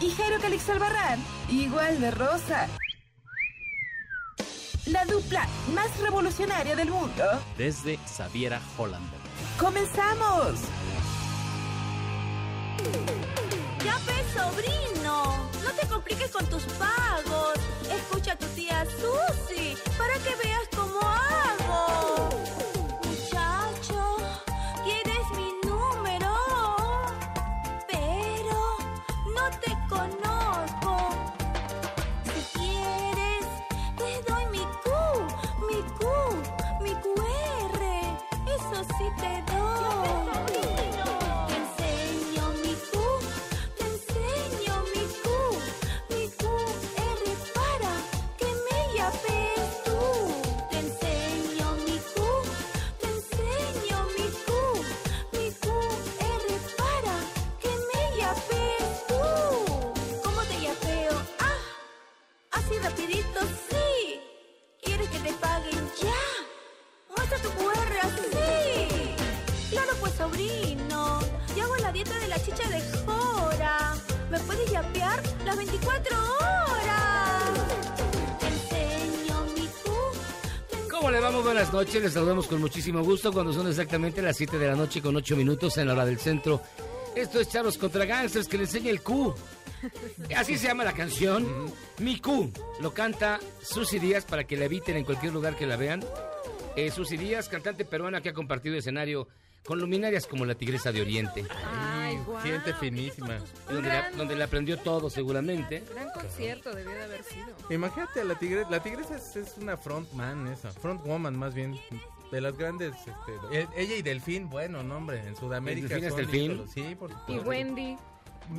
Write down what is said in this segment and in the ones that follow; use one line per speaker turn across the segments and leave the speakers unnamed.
Y Jairo Calix Albarrán, igual de rosa. La dupla más revolucionaria del mundo.
desde Xaviera Hollander.
¡Comenzamos!
Ya ves, sobrino. No te compliques con tus pagos. Escucha a tu tía Susi sobrino. Yo hago la dieta de la chicha de Jora. ¿Me puedes yapear las 24 horas? Te enseño mi Q. te
¿Cómo le vamos? Buenas noches, les saludamos con muchísimo gusto cuando son exactamente las 7 de la noche con 8 minutos en la hora del centro. Esto es Charlos contra Gangsters que le enseña el Q. Así se llama la canción. Mi Q. Lo canta Susy Díaz para que la eviten en cualquier lugar que la vean. Eh, Susy Díaz, cantante peruana que ha compartido escenario con luminarias como la Tigresa de Oriente.
Ay, guau.
Gente finísima.
Donde, la- donde le aprendió todo seguramente.
Gran concierto debió de haber sido.
Imagínate, la tigresa, la tigresa es, es una frontman esa, frontwoman más bien, de las grandes, este, e- ella y Delfín, bueno, no hombre, en Sudamérica.
¿Delfín es Delfín?
Sí, por supuesto.
Y Wendy,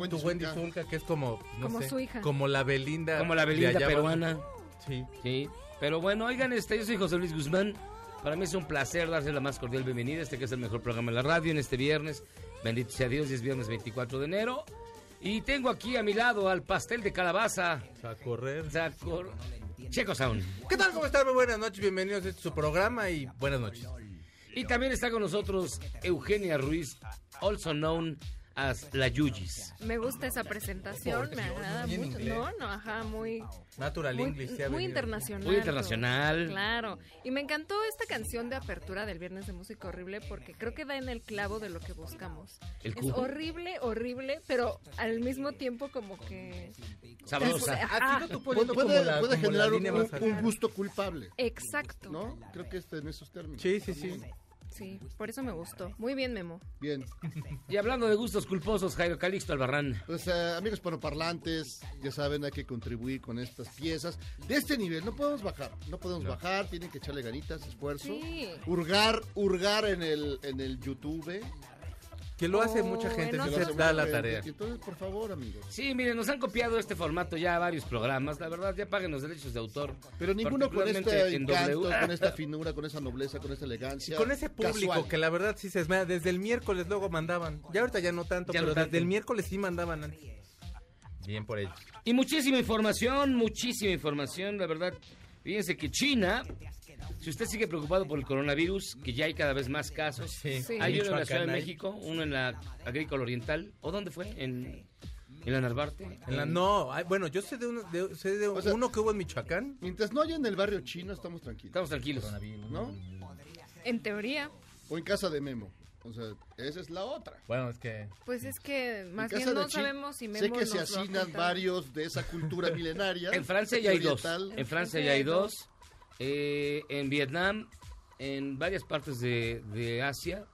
Tu Wendy Zulka, que es como, no
Como
sé,
su hija.
como la Belinda.
Como la peruana.
abajo. Sí.
Sí, pero bueno, oigan, este, yo soy José Luis Guzmán. Para mí es un placer darle la más cordial bienvenida a este que es el mejor programa de la radio en este viernes. Bendito sea Dios, y es viernes 24 de enero. Y tengo aquí a mi lado al pastel de calabaza.
A correr.
Sacor- Checo Sound.
¿Qué tal? ¿Cómo están? Muy buenas noches, bienvenidos a este su programa y buenas noches.
Y también está con nosotros Eugenia Ruiz, also known as La Yuyis.
me gusta esa presentación, me agrada mucho.
inglés.
No, no, ajá, muy,
Natural
muy,
English.
muy
venido.
internacional.
Muy internacional.
Claro. Y me encantó esta canción de apertura del Viernes de Música Horrible porque creo que da en el clavo de lo que buscamos.
El
es horrible, horrible, pero al mismo tiempo como que...
Sabrosa.
Aquí no tú
Puede,
poniendo como
puede-
la-
puede
como la
generar un, un- gusto culpable,
exacto.
¿no? Creo que este en esos términos.
Sí, sí, sí.
Sí, por eso me gustó. Muy bien, Memo.
Bien.
Y hablando de gustos culposos, Jairo Calixto Albarrán.
Pues eh, amigos panoparlantes, ya saben, hay que contribuir con estas piezas. De este nivel, no podemos bajar, no podemos bajar, tienen que echarle ganitas, esfuerzo.
Sí.
Hurgar, hurgar en el, en el YouTube.
Que lo hace
Oh,
mucha gente,
bueno,
se
hace
da la
gente.
tarea.
Y Entonces, por favor, amigos.
Sí, miren, nos han copiado este formato ya varios programas. La verdad, ya paguen los derechos de autor.
Pero ninguno con este encanto,
W.
con esta finura, con esa nobleza, con esta
Y
elegancia.
con ese público
casual.
que la verdad sí se esmera, desde el miércoles luego mandaban. Ya ahorita ya no tanto,
Ya no
pero
tanto.
desde el miércoles sí mandaban antes. Bien por ellos.
Y muchísima información, muchísima información, la verdad. Fíjense que China, si usted sigue preocupado por el coronavirus, que ya hay cada vez más casos,
Sí.
Sí.
hay uno en la Ciudad de. México, uno en la Agrícola Oriental, ¿o dónde fue? En, en la Narvarte.
En la, no, ay, bueno, yo sé de, uno, de- sé de
O sea-
uno que hubo en Michoacán.
Mientras no haya en el barrio chino, estamos tranquilos.
Estamos tranquilos.
¿No?
En teoría,
O en casa de Memo. O sea, esa es la otra.
Bueno, es que...
Pues es que más bien no sabemos si Memo
Sé que
nos
se asignan varios de esa cultura milenaria.
En Francia ya hay dos. En Francia ya hay dos. Eh, en Vietnam, en varias partes de, de Asia,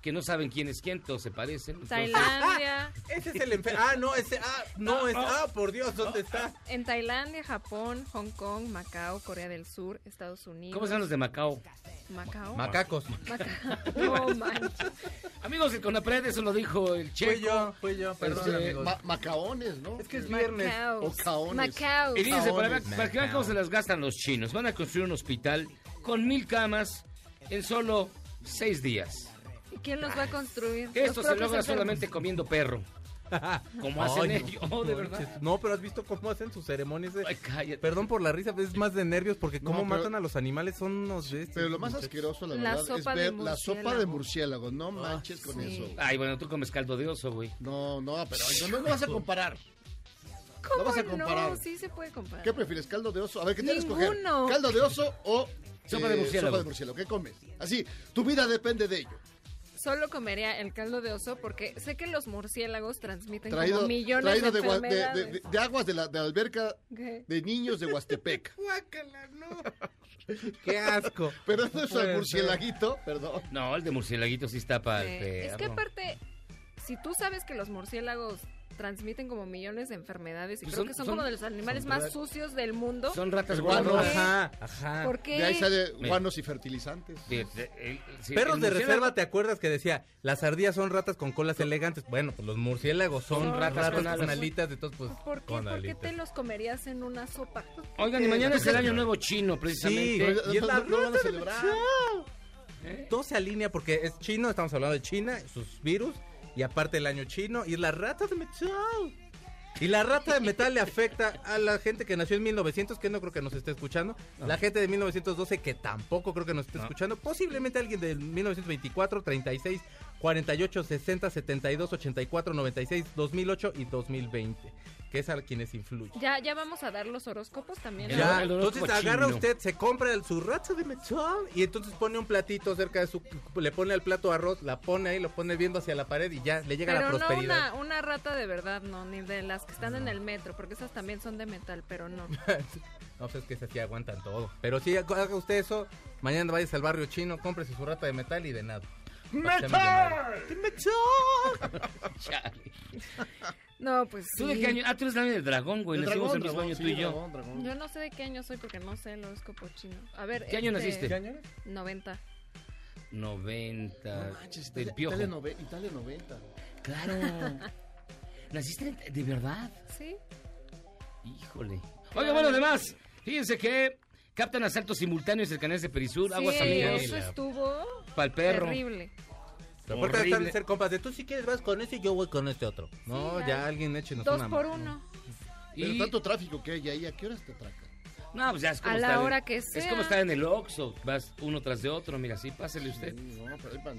que no saben quién es quién, todos se parecen. entonces-
Tailandia,
Ese es el enfermo. Ah, no, ese... Ah, no, es... Ah, por Dios, ¿dónde está?
en Tailandia, Japón, Hong Kong, Macao, Corea del Sur, Estados Unidos.
¿Cómo se llaman los de Macao?
Macao?
Macacos.
Macao. No manches.
Amigos del Conapred, eso lo dijo el Checo.
Fui yo, fui yo, perdón,
Este,
amigos.
Ma- macaones, ¿no?
Es que es viernes.
Macao.
O caones.
Macao.
Y fíjense, para, para que vean cómo se las gastan los chinos. Van a construir un hospital con mil camas en solo seis días.
¿Y quién los va a construir?
Esto se logra
enfermos.
solamente comiendo perro. Como hacen
Ay, no,
ellos. Oh, de verdad.
No, pero has visto cómo hacen sus ceremonias. de-
Ay, cállate.
Perdón por la risa, pero es más de nervios porque
No,
cómo
pero-
matan a los animales son unos de estos,
Pero lo más asqueroso, la
La
verdad, es ver la sopa de
murciélago.
No manches con
sí.
eso.
Ay, bueno, tú comes caldo de oso, güey.
No, no, pero no, no, no vas a comparar.
¿Cómo
No vas a comparar.
no? Sí se puede comparar.
¿Qué prefieres, caldo de oso? A ver, ¿qué tienes que escoger? ¿Caldo de oso o
Sopa de murciélago.
sopa de murciélago? ¿Qué comes? Así, tu vida depende de ello.
Solo comería el caldo de oso porque sé que los murciélagos transmiten
Traído,
como millones
traído
de
de, gua- de-
enfermedades.
de- de aguas de la de alberca
¿Qué?
de niños de Huastepec.
Guácala, no. Qué asco.
Pero no es el murciélaguito, perdón.
No, el de murciélaguito sí está para el
Eh,
perro.
es que aparte, si tú sabes que los murciélagos transmiten como millones de enfermedades y
Pues
creo
son-
que son,
son-
como de los animales más sucios del mundo.
Son ratas
guano.
Ajá, ajá.
¿Por qué?
De ahí sale
Mira.
guanos y fertilizantes.
De- de- el- sí,
Perros de reserva, ¿te acuerdas que decía? Las ardillas son ratas con colas elegantes. Bueno, pues los murciélagos son,
Son
ratas,
ratas con
alitas, de todos, pues
¿Por qué?
con
¿Por qué te los comerías en una sopa?
Oigan, y mañana es el año nuevo chino,
Sí,
precisamente.
No,
y es la
no lo van a celebrar.
Mechao. Todo se alinea porque es chino, estamos hablando de China, sus virus, y aparte el año chino, y la rata de metal. Y la rata de metal le afecta a la gente que nació en 1900, que no creo que nos esté escuchando. La gente de 1912, que tampoco creo que nos esté
No.
escuchando. Posiblemente alguien de 1924, 36, 48, 60, 72, 84, 96, 2008 y 2020. Que es a quienes influye.
Ya, ya vamos a dar los horóscopos también.
Entonces agarra usted, se compra el, su rata de metal y entonces pone un platito cerca de su, le pone al plato arroz, la pone ahí, lo pone viendo hacia la pared y ya le llega la
Pero no
prosperidad.
una, una rata de verdad, no, ni de las que están en el metro, porque esas también son de metal, pero no.
no, pues es que esas sí aguantan todo. Pero si haga usted eso, mañana vayas al barrio chino, cómprese su rata de metal y de nada. ¡Metal!
Chale.
No, pues
¿Tú de qué año? Ah, tú eres también del dragón, güey.
El
Nacimos
dragón,
el mismo
dragón,
año
sí,
tú y yo.
dragón, dragón.
Yo no sé de qué año soy porque no sé el horóscopo chino. A ver,
¿Qué año
este,
naciste?
¿Qué año eres?
90.
90.
No manches,
del
Italia,
piojo.
Italia, nove- Italia 90.
Claro. ¿Naciste en- de verdad?
¿Sí?
Híjole. Oiga, bueno, además, fíjense que captan asaltos simultáneos el canal de Perisur, aguas
sí,
amigos,
eso estuvo
para el perro.
terrible.
Pero aparte están de ser compas de tú si quieres vas con ese y yo voy con este otro. No,
Sí,
ya alguien échenos
Dos
una
por uno.
Pero
Y-
tanto tráfico que hay ahí, ¿a qué horas te atracan?
No, pues ya es como
A la
estar en-
hora que
Es
sea.
como estar en el Oxxo, vas uno tras de otro, mira, sí, pásele usted.
No, pero ahí van.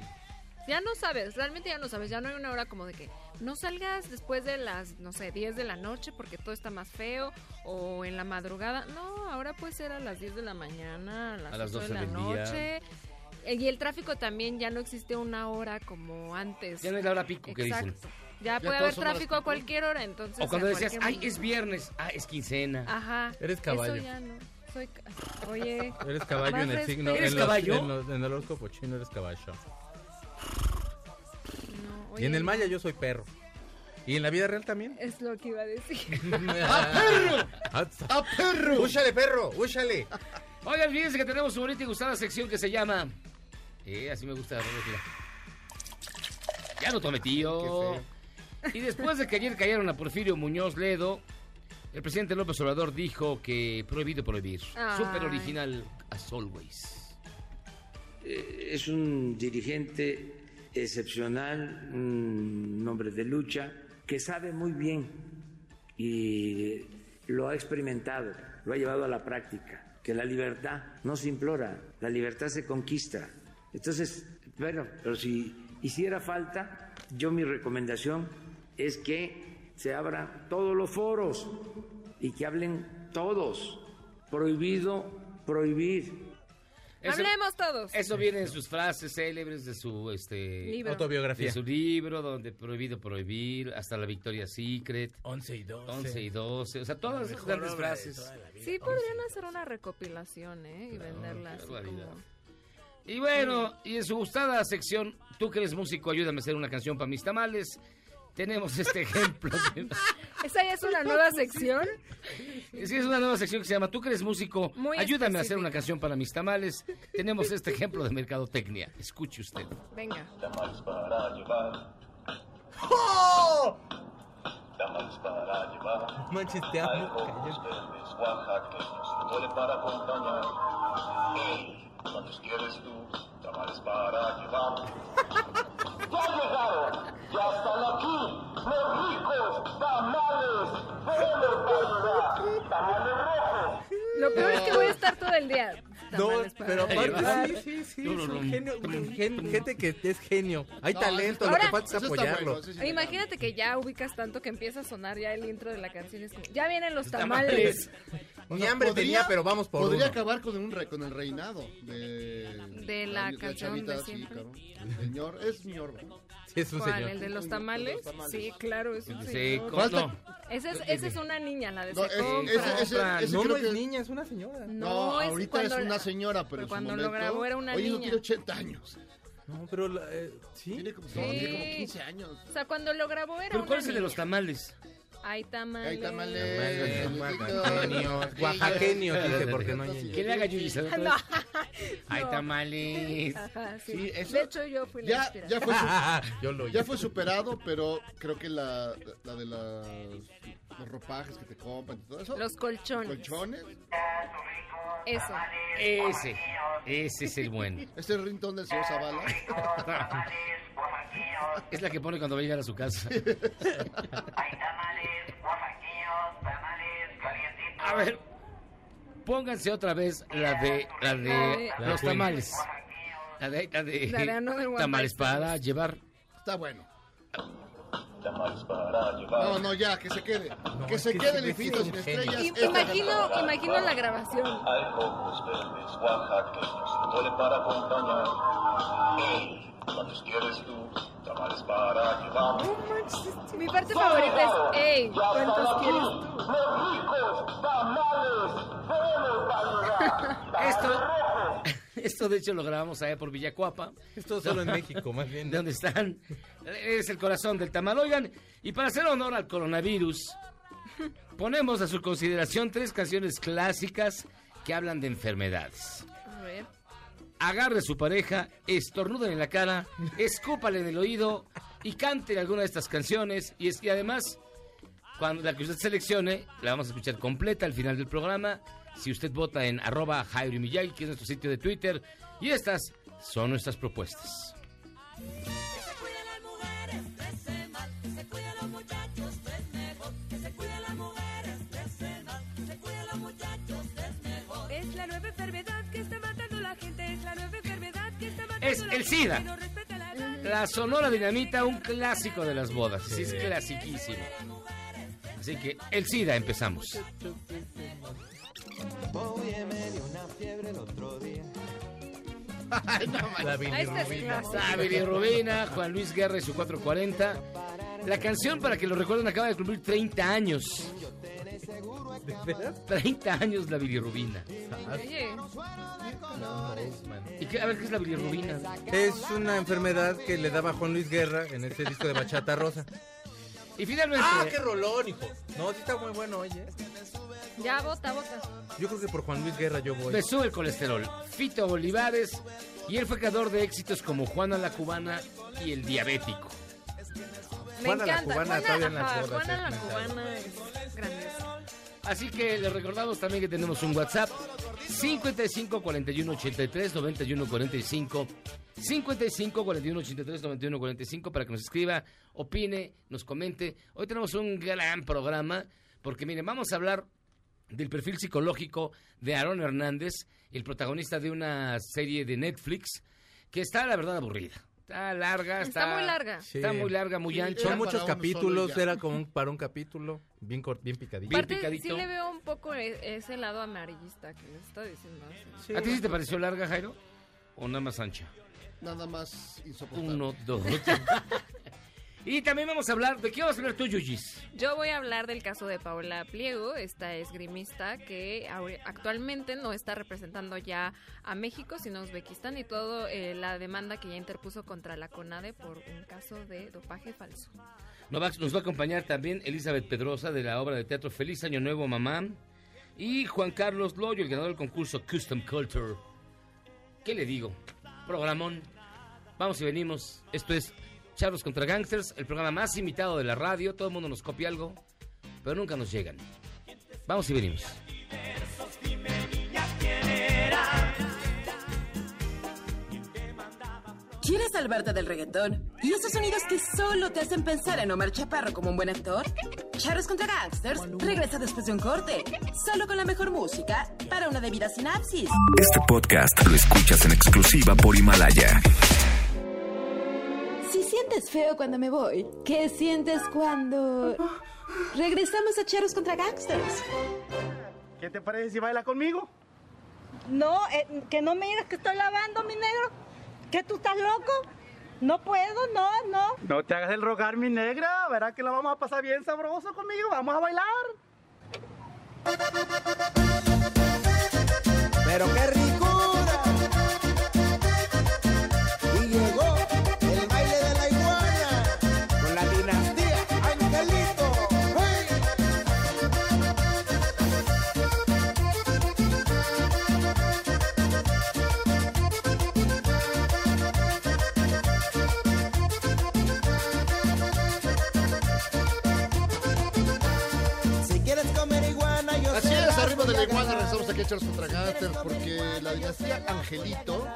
Ya no sabes, realmente ya no sabes, ya no hay una hora como de que no salgas después de las, no sé, 10 de la noche porque todo está más feo o en la madrugada. No, ahora puede ser a las 10 de la mañana, a las,
A las
8 de
12
la
día.
noche. Eh, Y el tráfico también ya no existe una hora como antes.
Ya no es la hora pico que dicen.
Ya, puede haber tráfico a cualquier hora, entonces.
O cuando decías, ay,
momento".
es viernes, ah, es quincena.
Ajá.
Eres caballo.
Eso ya no. Soy. Oye.
Eres caballo en el signo.
¿Eres
en los-
caballo?
en, los- en el horóscopo chino eres caballo.
No,
Y en el maya yo soy perro. ¿Y en la vida real también?
Es lo que iba a decir.
¡Ah,
¡A perro!
¡Úchale, perro! ¡Úchale!
Oigan, fíjense que tenemos su bonita y gustada sección que se llama... Eh, así me gusta la mira. Ya no tome tío. Y después de que ayer cayeron a Porfirio Muñoz Ledo, el presidente López Obrador dijo que prohibido prohibir.
Ay.
Super original as always.
Eh, es un dirigente excepcional, un hombre de lucha, que sabe muy bien y lo ha experimentado, lo ha llevado a la práctica, que la libertad no se implora, la libertad se conquista. Entonces, bueno, pero si hiciera falta, yo mi recomendación es que se abran todos los foros y que hablen todos. Prohibido prohibir.
Eso-
Hablemos todos.
Eso viene en sus frases célebres de su este
Libro.
Autobiografía.
de su libro, donde prohibido prohibir, hasta la Victoria Secret,
11 y 12.
11 y 12, o sea, todas esas grandes frases.
Sí, podrían hacer una recopilación, ¿eh? Y venderla así
barbaridad.
como...
Y bueno, y en su gustada sección, tú que eres músico, ayúdame a hacer una canción para mis tamales. Tenemos este ejemplo.
¿Esa ya es una nueva sección?
Sí, es una nueva sección que se llama Tú que eres músico,
Muy
ayúdame a hacer una canción para mis tamales. Tenemos este ejemplo de mercadotecnia. Escuche usted.
Venga.
Tamales para llevar. Tamales para llevar.
Manches, te
Hay
amo.
rojos, verdes, oaxaqueños, mole para acompañar. ¿cuántos quieres tú? Tamales para llevar. ¡Ya llegaron! ¡Ya están aquí! ¡Los ricos tamales! ¡Vengan, ¡Tamales rojos!
Lo peor es que voy a estar todo el día.
No, pero aparte, sí, sí, sí, es un genio, un gen- gente que es genio. Hay talento, lo
Ahora-
que falta es
Eso está
apoyarlo.
bueno, eso sí.
Imagínate que ya ubicas tanto que empieza a sonar ya el intro de la canción. y Es como, ya vienen los
Tamales.
tamales.
Ni hambre tenía, pero vamos por
Podría
uno.
acabar con, un re- con el reinado de...
De la canción de
sí, claro. Señor, es señor.
Sí, es un
¿Cuál?
señor.
¿El de los tamales? Sí, claro, es un
Sí,
señor.
¿cómo
Falta-
no?
Esa es, esa es una niña, la de
No,
se
es-
compra.
ese- ese- ese
No, no es
que-
niña, es una señora.
No,
No, es
ahorita
cuando
es una
la-
señora, pero,
pero cuando lo
momento...
grabó era una
Oye, no
niña.
tiene 80 años.
No, pero la- eh, sí.
Tiene como,
Sí.
no, tiene como 15 años.
O sea, cuando lo grabó era
¿Pero
una
cuál es el de los tamales?
Hay tamales.
Hay tamales.
Oaxaqueños, oaxaqueños, dice, porque no hay
Que le haga Yuyi, ¿sabes?
No.
Hay tamales.
Ajá, sí.
Sí, eso-
De hecho, yo fui la
Ya, ya, fue
Yo lo
ya fue superado, pero creo que la, la de las, los ropajes que te compran y todo eso.
Los colchones.
colchones.
Eso.
Ese, ese es el bueno.
Este rintón del señor Zavala.
Es la que pone cuando va a llegar a su casa. A ver, pónganse otra vez la de, la de
La
los tamales. La de, la de
La de
tamales para llevar.
Está bueno. No, no, ya, que se quede. que se
que
quede el infinito sin estrellas.
Imagino, imagino la grabación.
Hay rojos, verdes, oaxaqueños, mole para acompañar. Hey, ¿cuántos quieres tú? Tamales para llevar.
No manches, Mi parte favorita es, hey, ¿cuántos quieres tú?
Los ricos tamales, vengan para
Esto, esto de hecho lo grabamos allá por Villacuapa.
Esto solo en México, más bien.
de donde están. Es el corazón del tamal. Oigan, y para hacer honor al coronavirus, ponemos a su consideración tres canciones clásicas que hablan de enfermedades.
A ver.
Agarre a su pareja, estornuda en la cara, escúpale en el oído y cante alguna de estas canciones. Y, es, y además, cuando la que usted seleccione, la vamos a escuchar completa al final del programa. Si usted vota en arroba Jairo Miyagi, que es nuestro sitio de Twitter. Y estas son nuestras propuestas.
Es la nueva enfermedad que está matando a la gente. Es la nueva enfermedad que está matando
Es
a la
el. SIDA.
No la
Sonora Dinamita, un clásico de las bodas. Sí, es clasiquísimo. Así que el SIDA empezamos.
Ah,
bilirrubina.
clásica.
La bilirrubina, Juan Luis Guerra y su 440. La canción, para que lo recuerden, acaba de cumplir 30 años. 30 años la bilirrubina.
Oye,
¿Y qué, a ver qué es la bilirrubina?
Es una enfermedad que le daba Juan Luis Guerra en este disco de Bachata Rosa.
Y finalmente,
¡Ah, qué rolón, hijo! No, sí está muy bueno, oye.
Ya vota, vota.
Yo creo que por Juan Luis Guerra yo voy.
me sube el colesterol. Fito Olivares. Y él fue creador de éxitos como Juana la Cubana y El Diabético.
Me
Juana la. Cubana, todavía en las
ajá,
bodas,
Juana
es
la
mental.
cubana es grandiosa.
Así que les recordamos también que tenemos un WhatsApp 55 41 83 91 45 55 41 83 91 45 para que nos escriba, opine, nos comente. Hoy tenemos un gran programa porque miren, vamos a hablar del perfil psicológico de Aaron Hernández, el protagonista de una serie de Netflix que está la verdad aburrida. Está larga, está,
Está muy larga.
Sí.
Está muy larga, muy
Sí,
ancha.
Son muchos capítulos, era como un- para un capítulo, bien, cort- bien picadito.
Bien
sí le veo un poco e- ese lado amarillista que les está diciendo. así.
Sí.
¿A ti sí te pareció larga, Jairo? ¿O nada más ancha?
Nada más insoportable.
Uno, dos. y también vamos a hablar, ¿de qué vas a hablar tú, Yuyis?
Yo voy a hablar del caso de Paola Pliego, esta esgrimista que actualmente no está representando ya a México, sino a Uzbekistán y todo eh, la demanda que ya interpuso contra la CONADE por un caso de dopaje falso.
Nos va, nos va a acompañar también Elizabeth Pedrosa de la obra de teatro Feliz Año Nuevo, Mamá. Y Juan Carlos Loyo, el ganador del concurso Custom Culture. ¿Qué le digo? Programón. Vamos y venimos. Esto es Charlos contra Gangsters, el programa más imitado de la radio. Todo el mundo nos copia algo, pero nunca nos llegan. Vamos y venimos.
¿Quieres salvarte del reggaetón? ¿Y esos sonidos que solo te hacen pensar en Omar Chaparro como un buen actor? Charros contra Gangsters regresa después de un corte, solo con la mejor música para una debida sinapsis.
Este podcast lo escuchas en exclusiva por Himalaya.
Si sientes feo cuando me voy, ¿qué sientes cuando regresamos a Charros contra Gangsters?
¿Qué te parece si baila conmigo?
No, eh, que no me digas que estoy lavando, mi negro. ¿Que tú estás loco? No puedo, no, no.
No te hagas el rogar, mi negra. Verás que la vamos a pasar bien sabroso conmigo. Vamos a bailar.
Pero qué ricura.
Charles contra Gangsters porque la dinastía Angelito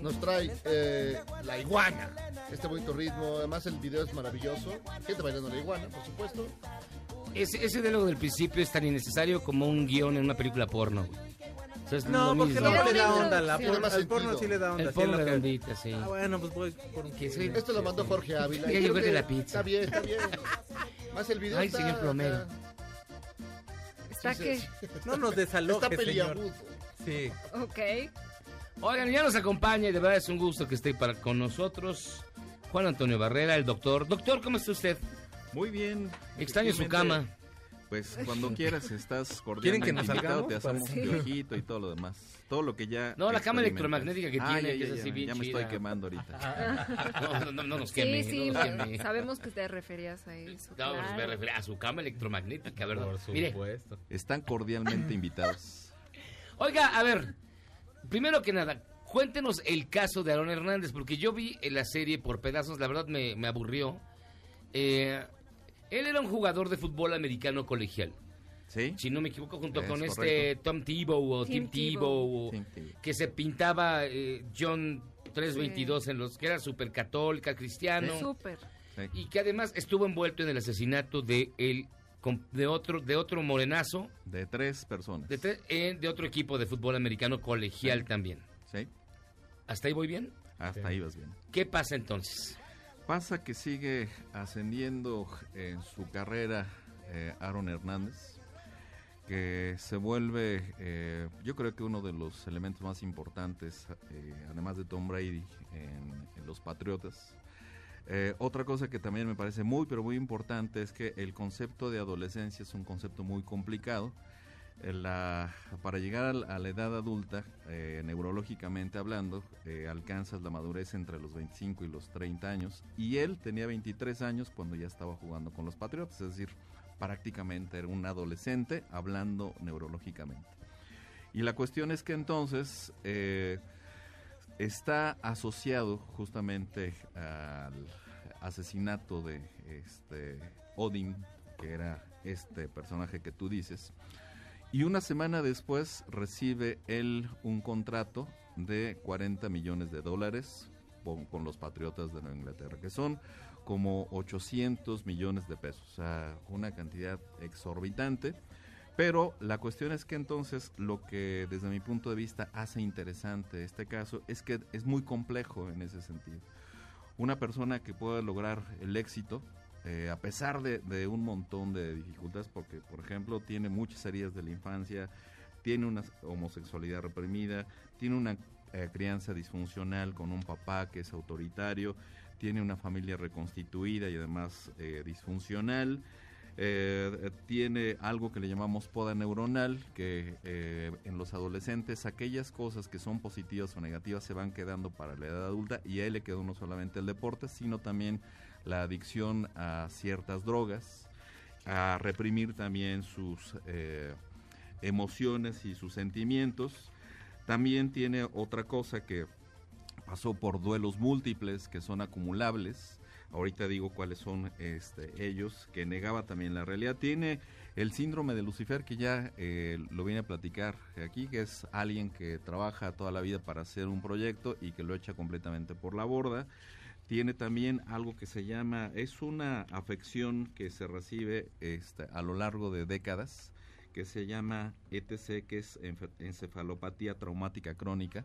nos trae eh, la iguana. Este bonito ritmo, además el video es maravilloso. Gente bailando la iguana, por supuesto.
Ese, ese diálogo del principio es tan innecesario como un guion en una película porno. O sea, es
No,
lo
porque
mismo.
no le da onda. La,
introducción.
por-
Tiene
el
más
porno
sentido.
sí le da onda.
El
sí,
porno
lo que-
redondita, sí.
Ah, bueno, pues voy por un
Que soy-
Esto lo mandó Jorge Ávila. y creo
llegó de
que
la pizza.
Está bien, está bien. Más el video
Ay,
está
señor plomero.
acá.
¿Está
No nos desaloje,
Está
señor. Sí.
Ok.
Oigan, ya nos acompaña y de verdad es un gusto que esté para, con nosotros Juan Antonio Barrera, el doctor. Doctor, ¿cómo está usted?
Muy bien.
Extraño su cama.
Pues cuando quieras estás
¿Quieren
cordialmente
que nos
invitado, te hacemos
Para-
un piojito y todo lo demás. Todo lo que ya
No, la cama electromagnética que
Ah,
tiene,
ya,
que
ya,
es
ya,
así bien
Ya me
chida.
estoy quemando ahorita.
No, no, no, no nos
Sí,
queme.
sí,
nos queme.
sabemos que te referías a eso.
No, pues
claro.
me refiero a su cama electromagnética, ¿verdad?
Por
Mire,
supuesto.
Están cordialmente invitados.
Oiga, a ver, primero que nada, cuéntenos el caso de Aaron Hernández, porque yo vi en la serie por pedazos, la verdad me, me aburrió. Eh, él era un jugador de fútbol americano colegial,
¿Sí?
si no me equivoco, junto
Es
con este. Tom Tebow o
Tim
Tim,
Tebow.
Que se pintaba eh, John 322 en los que era súper católica, cristiano,
Súper.
Sí.
y que además estuvo envuelto en el asesinato de el com- de otro de otro morenazo
De tres personas.
de, tre- eh, de otro equipo de fútbol americano colegial
Sí.
también.
Sí.
¿Hasta ahí voy bien?
Hasta ahí vas bien.
¿Qué pasa entonces?
Pasa que sigue ascendiendo en su carrera eh, Aaron Hernández, que se vuelve, eh, yo creo que uno de los elementos más importantes, eh, además de Tom Brady, en, en los Patriotas. Otra cosa que también me parece muy, pero muy importante es que el concepto de adolescencia es un concepto muy complicado. La- para llegar a la edad adulta, eh, neurológicamente hablando, eh, alcanzas la madurez entre los 25 y los 30 años. Y él tenía 23 años cuando ya estaba jugando con los Patriotas, es decir, prácticamente era un adolescente hablando neurológicamente. Y la cuestión es que entonces eh, está asociado justamente al asesinato de este Odin, que era este personaje que tú dices. Y una semana después recibe él un contrato de 40 millones de dólares con, los Patriotas de Nueva Inglaterra, que son como 800 millones de pesos, o sea, una cantidad exorbitante. Pero la cuestión es que entonces lo que desde mi punto de vista hace interesante este caso es que es muy complejo en ese sentido. una persona que pueda lograr el éxito eh, a pesar de, un montón de dificultades, porque por ejemplo tiene muchas heridas de la infancia, tiene una homosexualidad reprimida, tiene una eh, crianza disfuncional con un papá que es autoritario, tiene una familia reconstituida y además eh, disfuncional, tiene algo que le llamamos poda neuronal, que en los adolescentes aquellas cosas que son positivas o negativas se van quedando para la edad adulta y a él le quedó no solamente el deporte, sino también la adicción a ciertas drogas, a reprimir también sus eh, emociones y sus sentimientos. También tiene otra cosa que pasó por duelos múltiples que son acumulables. Ahorita digo cuáles son este, ellos, que negaba también la realidad. Tiene el síndrome de Lucifer, que ya eh, lo viene a platicar aquí, que es alguien que trabaja toda la vida para hacer un proyecto y que lo echa completamente por la borda. Tiene también algo que se llama, es una afección que se recibe este, a lo largo de décadas, que se llama ETC, que es encefalopatía traumática crónica.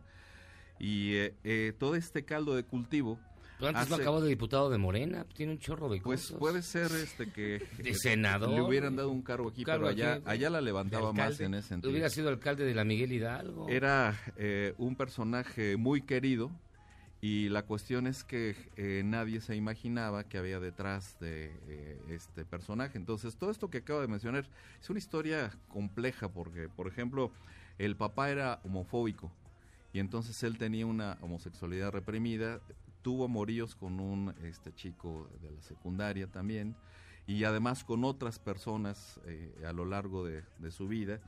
Y eh, eh, todo este caldo de cultivo...
Pero antes
hace-
acabó de diputado de Morena, tiene un chorro de
pues
cosas.
puede ser este que
De senador.
le hubieran dado un cargo aquí,
Cargo
pero allá,
aquí,
allá la levantaba más en ese sentido.
Hubiera sido alcalde de la Miguel Hidalgo.
Era eh, un personaje muy querido y la cuestión es que eh, nadie se imaginaba que había detrás de eh, este personaje. Entonces, todo esto que acabo de mencionar es una historia compleja porque, por ejemplo, el papá era homofóbico y entonces él tenía una homosexualidad reprimida, tuvo amoríos con un este chico de la secundaria también y además con otras personas eh, a lo largo de, su vida.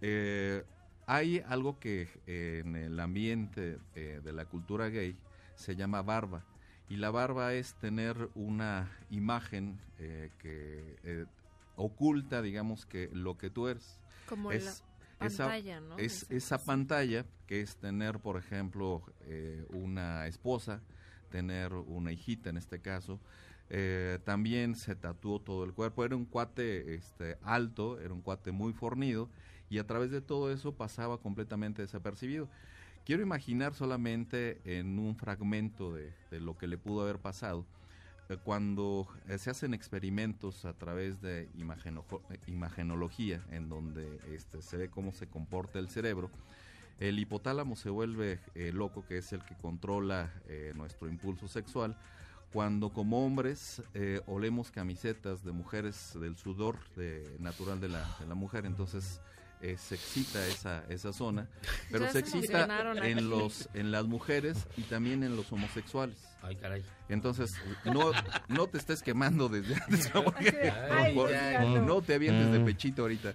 Eh, hay algo que eh, en el ambiente eh, de la cultura gay se llama barba. Y la barba es tener una imagen eh, que oculta, digamos, que lo que tú eres.
Como
es,
la
esa-
pantalla, ¿no?
Es,
Esa
esa pantalla que es tener, por ejemplo, una esposa, tener una hijita en este caso. Eh, también se tatuó todo el cuerpo. Era un cuate este, alto, era un cuate muy fornido y a través de todo eso pasaba completamente desapercibido. Quiero imaginar solamente en un fragmento de, de lo que le pudo haber pasado eh, cuando eh, se hacen experimentos a través de imagenojo- eh, imagenología, en donde este, se ve cómo se comporta el cerebro, el hipotálamo se vuelve eh, loco, que es el que controla eh, nuestro impulso sexual, cuando como hombres eh, olemos camisetas de mujeres del sudor de- natural de la, de la mujer, entonces eh, se excita esa, esa zona, pero
Ya
se excita en los en las mujeres y también en los homosexuales.
Ay, caray.
Entonces, no, no te estés quemando desde antes. porque-
Ay,
por-
ya,
no,
no.
te avientes de
Mm.
pechito ahorita.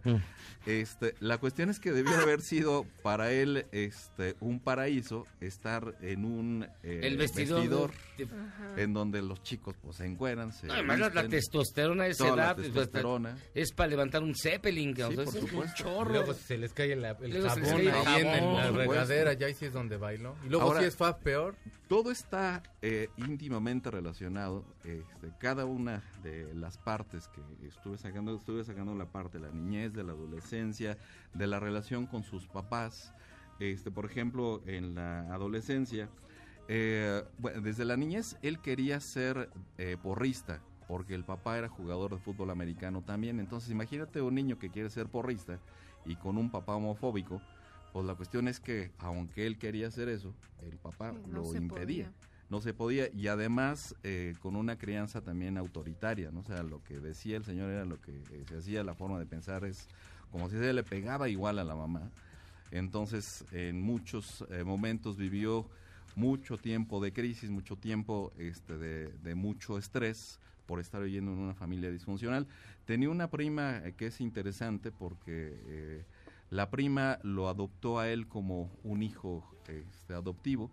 Este, la cuestión es que debió haber sido para él este un paraíso estar en un eh,
El vestidor de-
en donde los chicos pues se encueran, se
No, además la, la
visten,
testosterona a esa
la
edad pues,
testosterona.
es para levantar un Zeppelin, cabrón.
por
Eso es un chorro.
Luego si se les cae el, el
Luego se les
jabón
cae el
ahí en- en
jabón.
la
Por
regadera, ya ahí sí es donde bailo. Y luego
Ahora,
si es fab peor.
Todo está eh, íntimamente relacionado. este, cada una de las partes que estuve sacando, estuve sacando la parte de la niñez, de la adolescencia, de la relación con sus papás. Este, por ejemplo, en la adolescencia, eh, bueno, desde la niñez él quería ser eh, porrista, porque el papá era jugador de fútbol americano también. Entonces, imagínate un niño que quiere ser porrista y con un papá homofóbico. Pues la cuestión es que, aunque él quería hacer eso, el papá
No
lo impedía.
podía.
No se podía, y además eh, con una crianza también autoritaria, ¿no? O sea, lo que decía el señor era lo que eh, se hacía, la forma de pensar es como si se le pegaba igual a la mamá. Entonces, en muchos eh, momentos vivió mucho tiempo de crisis, mucho tiempo este, de, mucho estrés por estar viviendo en una familia disfuncional. Tenía una prima que es interesante porque la prima lo adoptó a él como un hijo este, adoptivo,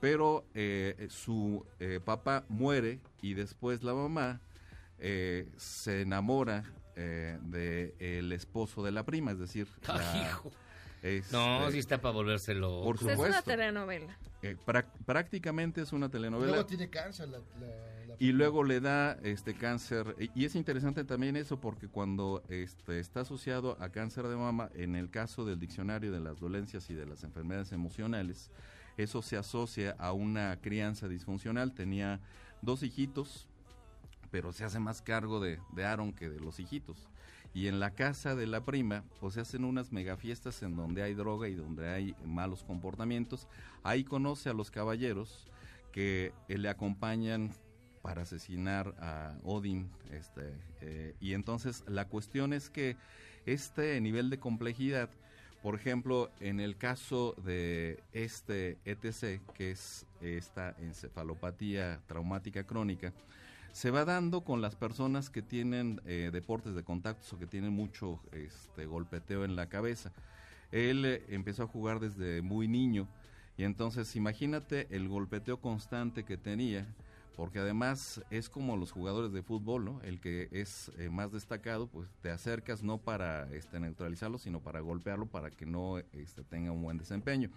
pero eh, su eh, papá muere y después la mamá eh, se enamora eh, del esposo de la prima, es decir,
Ay,
la-
hijo.
este,
No, sí está para volvérselo.
por
Es una
supuesto.
telenovela.
Eh, prácticamente es una telenovela.
Luego tiene cáncer la, la- la-
Y luego le da este cáncer. Y- Y es interesante también eso porque cuando este, está asociado a cáncer de mama, en el caso del diccionario de las dolencias y de las enfermedades emocionales, eso se asocia a una crianza disfuncional. Tenía dos hijitos, pero se hace más cargo de, Aaron que de los hijitos. Y en la casa de la prima, pues se hacen unas megafiestas en donde hay droga y donde hay malos comportamientos. Ahí conoce a los caballeros que eh, le acompañan para asesinar a Odin. Este, eh, y entonces la cuestión es que este nivel de complejidad, por ejemplo, en el caso de este ETC, que es esta encefalopatía traumática crónica, se va dando con las personas que tienen eh, deportes de contactos o que tienen mucho este, golpeteo en la cabeza. Él eh, empezó a jugar desde muy niño y entonces imagínate el golpeteo constante que tenía, porque además es como los jugadores de fútbol, ¿no? El que es eh, más destacado, pues te acercas no para este, neutralizarlo, sino para golpearlo para que no este, tenga un buen desempeño.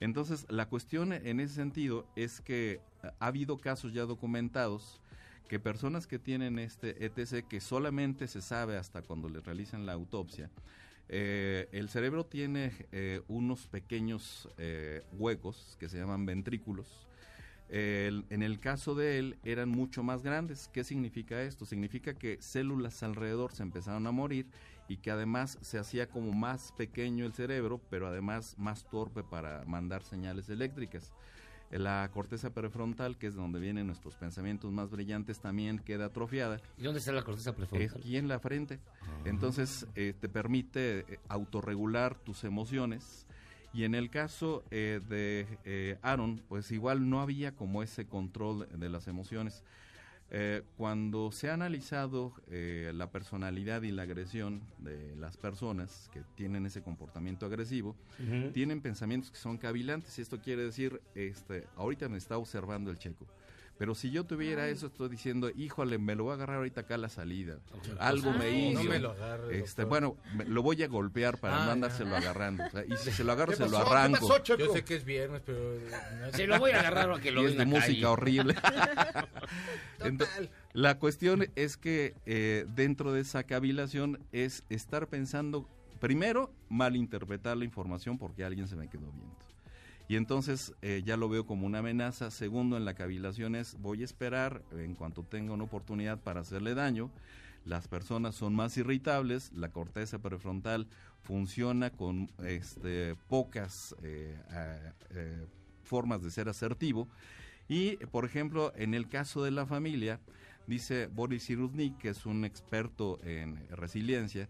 Entonces, la cuestión en ese sentido es que ha habido casos ya documentados que personas que tienen este ETC, que solamente se sabe hasta cuando le realizan la autopsia, eh, el cerebro tiene eh, unos pequeños eh, huecos que se llaman ventrículos. En el caso de él eran mucho más grandes. ¿Qué significa esto? Significa que células alrededor se empezaron a morir y que además se hacía como más pequeño el cerebro, pero además más torpe para mandar señales eléctricas. La corteza prefrontal, que es donde vienen nuestros pensamientos más brillantes, también queda atrofiada.
¿Y dónde está la corteza prefrontal?
Aquí en la frente. Entonces, eh, te permite eh, autorregular tus emociones. Y en el caso eh, de Aaron, pues igual no había como ese control de las emociones. Eh, cuando se ha analizado eh, la personalidad y la agresión de las personas que tienen ese comportamiento agresivo, tienen pensamientos que son cavilantes. Y esto quiere decir, este, ahorita me está observando el checo. Pero si yo tuviera eso, estoy diciendo, híjole, me lo voy a agarrar ahorita acá a la salida. Algo me hizo.
No me lo agarre,
este, bueno, me- lo voy a golpear para
Ah,
no andárselo
ya.
agarrando. o sea, y si se lo agarro,
¿Qué
se lo
pasó? ¿Qué
arranco.
pasó? Yo sé que es viernes, pero... no-
Se lo voy a agarrar a que lo
Y es de música
y-
horrible. Ento- la cuestión es que eh, dentro de esa cavilación es estar pensando, primero, malinterpretar la información porque alguien se me quedó viendo. Y entonces eh, ya lo veo como una amenaza. Segundo, en la cavilación es voy a esperar en cuanto tenga una oportunidad para hacerle daño. Las personas son más irritables, la corteza prefrontal funciona con este, pocas eh, eh, formas de ser asertivo. Y, por ejemplo, en el caso de la familia, dice Boris Cyrulnik, que es un experto en resiliencia,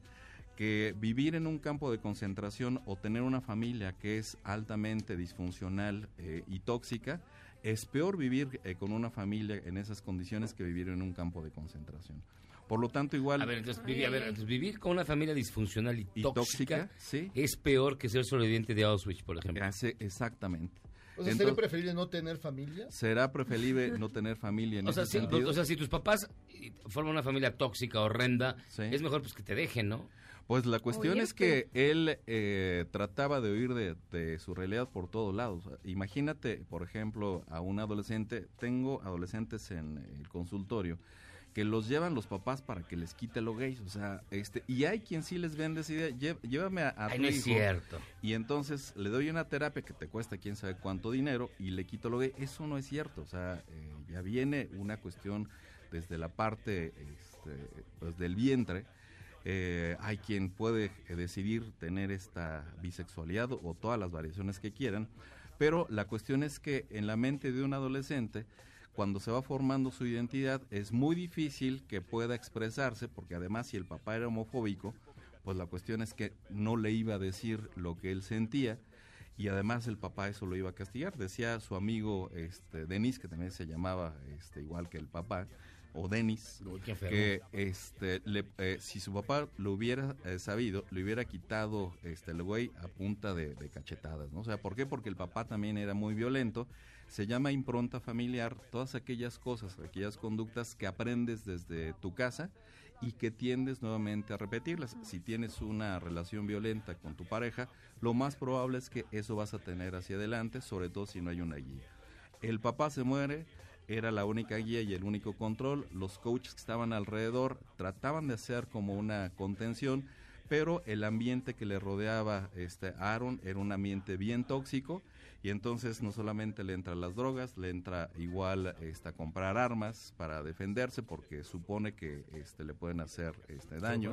que vivir en un campo de concentración o tener una familia que es altamente disfuncional eh, y tóxica, es peor vivir eh, con una familia en esas condiciones que vivir en un campo de concentración. Por lo tanto, igual...
A ver, entonces, vivir, a ver, entonces, vivir con una familia disfuncional y,
Y
tóxica,
tóxica, sí.
es peor que ser sobreviviente de Auschwitz, por ejemplo.
Hace exactamente.
O sea, ¿sería preferible no tener familia?
será preferible no tener familia en
O sea,
ese
si,
sentido.
o sea, si tus papás eh, forman una familia tóxica, horrenda, es mejor pues que te dejen, ¿no?
Pues la cuestión es que él eh, trataba de huir de, de su realidad por todos lados. Imagínate, por ejemplo, a un adolescente, tengo adolescentes en el consultorio que los llevan los papás para que les quite lo gays, o sea, este, y hay quien sí les vende esa idea, "Lle- llévame a, a
Ay,
tu
no es
hijo",
cierto.
y entonces le doy una terapia que te cuesta quién sabe cuánto dinero y le quito lo gay, eso no es cierto, o sea, eh, ya viene una cuestión desde la parte este, pues, del vientre, eh, hay quien puede eh, decidir tener esta bisexualidad o todas las variaciones que quieran, pero la cuestión es que en la mente de un adolescente, cuando se va formando su identidad, es muy difícil que pueda expresarse, porque además si el papá era homofóbico, pues la cuestión es que no le iba a decir lo que él sentía y además el papá eso lo iba a castigar. Decía su amigo este, Denis, que también se llamaba este, igual que el papá, o Denis, que este, le- eh, si su papá lo hubiera eh, sabido, le hubiera quitado este, el güey a punta de, de cachetadas, ¿no? O sea, ¿por qué? Porque el papá también era muy violento. Se llama impronta familiar, todas aquellas cosas, aquellas conductas que aprendes desde tu casa y que tiendes nuevamente a repetirlas. Si tienes una relación violenta con tu pareja, lo más probable es que eso vas a tener hacia adelante, sobre todo si no hay una guía. El papá se muere, era la única guía y el único control. Los coaches que estaban alrededor trataban de hacer como una contención, pero el ambiente que le rodeaba este a Aaron era un ambiente bien tóxico y entonces no solamente le entra las drogas, le entra igual este, a comprar armas para defenderse porque supone que este, le pueden hacer este daño.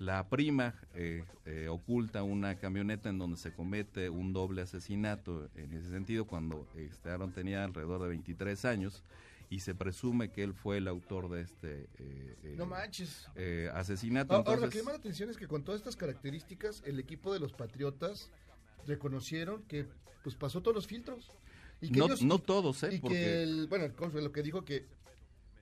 La prima eh, eh, oculta una camioneta en donde se comete un doble asesinato en ese sentido cuando este Aaron tenía alrededor de 23 años y se presume que él fue el autor de este eh, eh,
No manches.
eh, asesinato.
Ah, Ahora, lo
Entonces,
que llama la atención es que con todas estas características, el equipo de los Patriotas reconocieron que pues pasó todos los filtros. Y que
No-
ellos-
no todos, ¿eh?
Y
Porque-
que, el, bueno, el cónsul lo que dijo que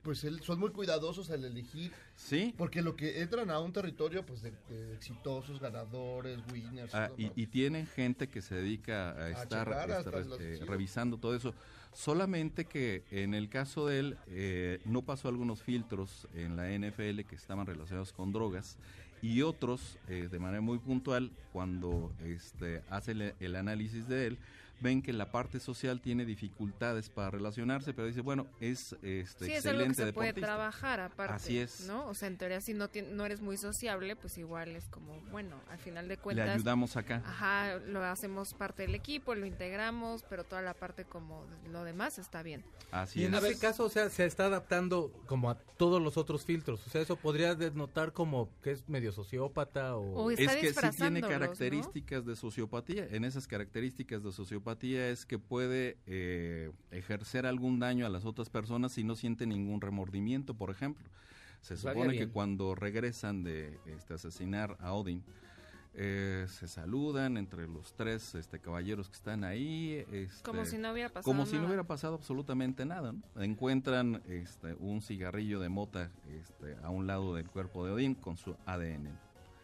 pues él, son muy cuidadosos al elegir.
Sí.
Porque lo que entran a un territorio pues de, de exitosos, ganadores, winners.
Ah, y, tienen gente que se dedica a estar este, eh, revisando todo eso. Solamente que en el caso de él eh, no pasó algunos filtros en la NFL que estaban relacionados con drogas y otros eh, de manera muy puntual cuando este, hace el, el análisis de él ven que la parte social tiene dificultades para relacionarse, pero dice, bueno, es este,
Sí, es algo que
excelente
se puede
deportista.
trabajar aparte.
Así es.
¿no? O sea, en teoría, si no, no eres muy sociable, pues igual es como, bueno, al final de
Le
cuentas.
ayudamos acá.
Ajá, lo hacemos parte del equipo, lo integramos, pero toda la parte como lo demás está bien.
Así
y en
es.
ese caso, o sea, se está adaptando como a todos los otros filtros. O sea, eso podría denotar como que es medio sociópata o...
O está
es que sí tiene características de sociopatía. En esas características de sociopatía es que puede eh, ejercer algún daño a las otras personas si no siente ningún remordimiento, por ejemplo. Se
Pues
supone que cuando regresan de este, asesinar a Odin, eh, se saludan entre los tres este, caballeros que están ahí. este,
Como si no hubiera pasado
Como si no
nada.
hubiera pasado absolutamente nada. ¿no? Encuentran este, un cigarrillo de mota este, a un lado del cuerpo de Odín con su ADN.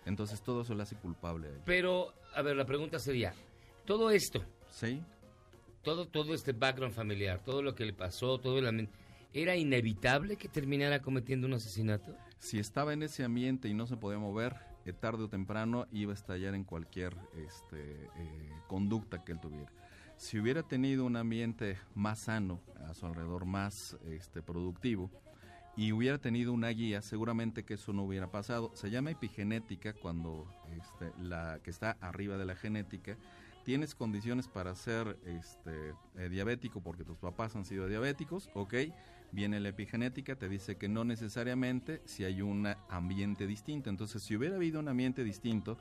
Entonces todo eso le hace culpable a.
Pero, a ver, la pregunta sería, todo esto,
¿Sí?
todo, todo este background familiar, todo lo que le pasó, todo el ambiente, ¿era inevitable que terminara cometiendo un asesinato?
Si estaba en ese ambiente y no se podía mover, eh, tarde o temprano iba a estallar en cualquier este, eh, conducta que él tuviera. Si hubiera tenido un ambiente más sano a su alrededor, más este, productivo, y hubiera tenido una guía, seguramente que eso no hubiera pasado. Se llama epigenética cuando este, la que está arriba de la genética. Tienes condiciones para ser este, eh, diabético porque tus papás han sido diabéticos, ok. Viene la epigenética, te dice que no necesariamente si hay un ambiente distinto. Entonces, si hubiera habido un ambiente distinto,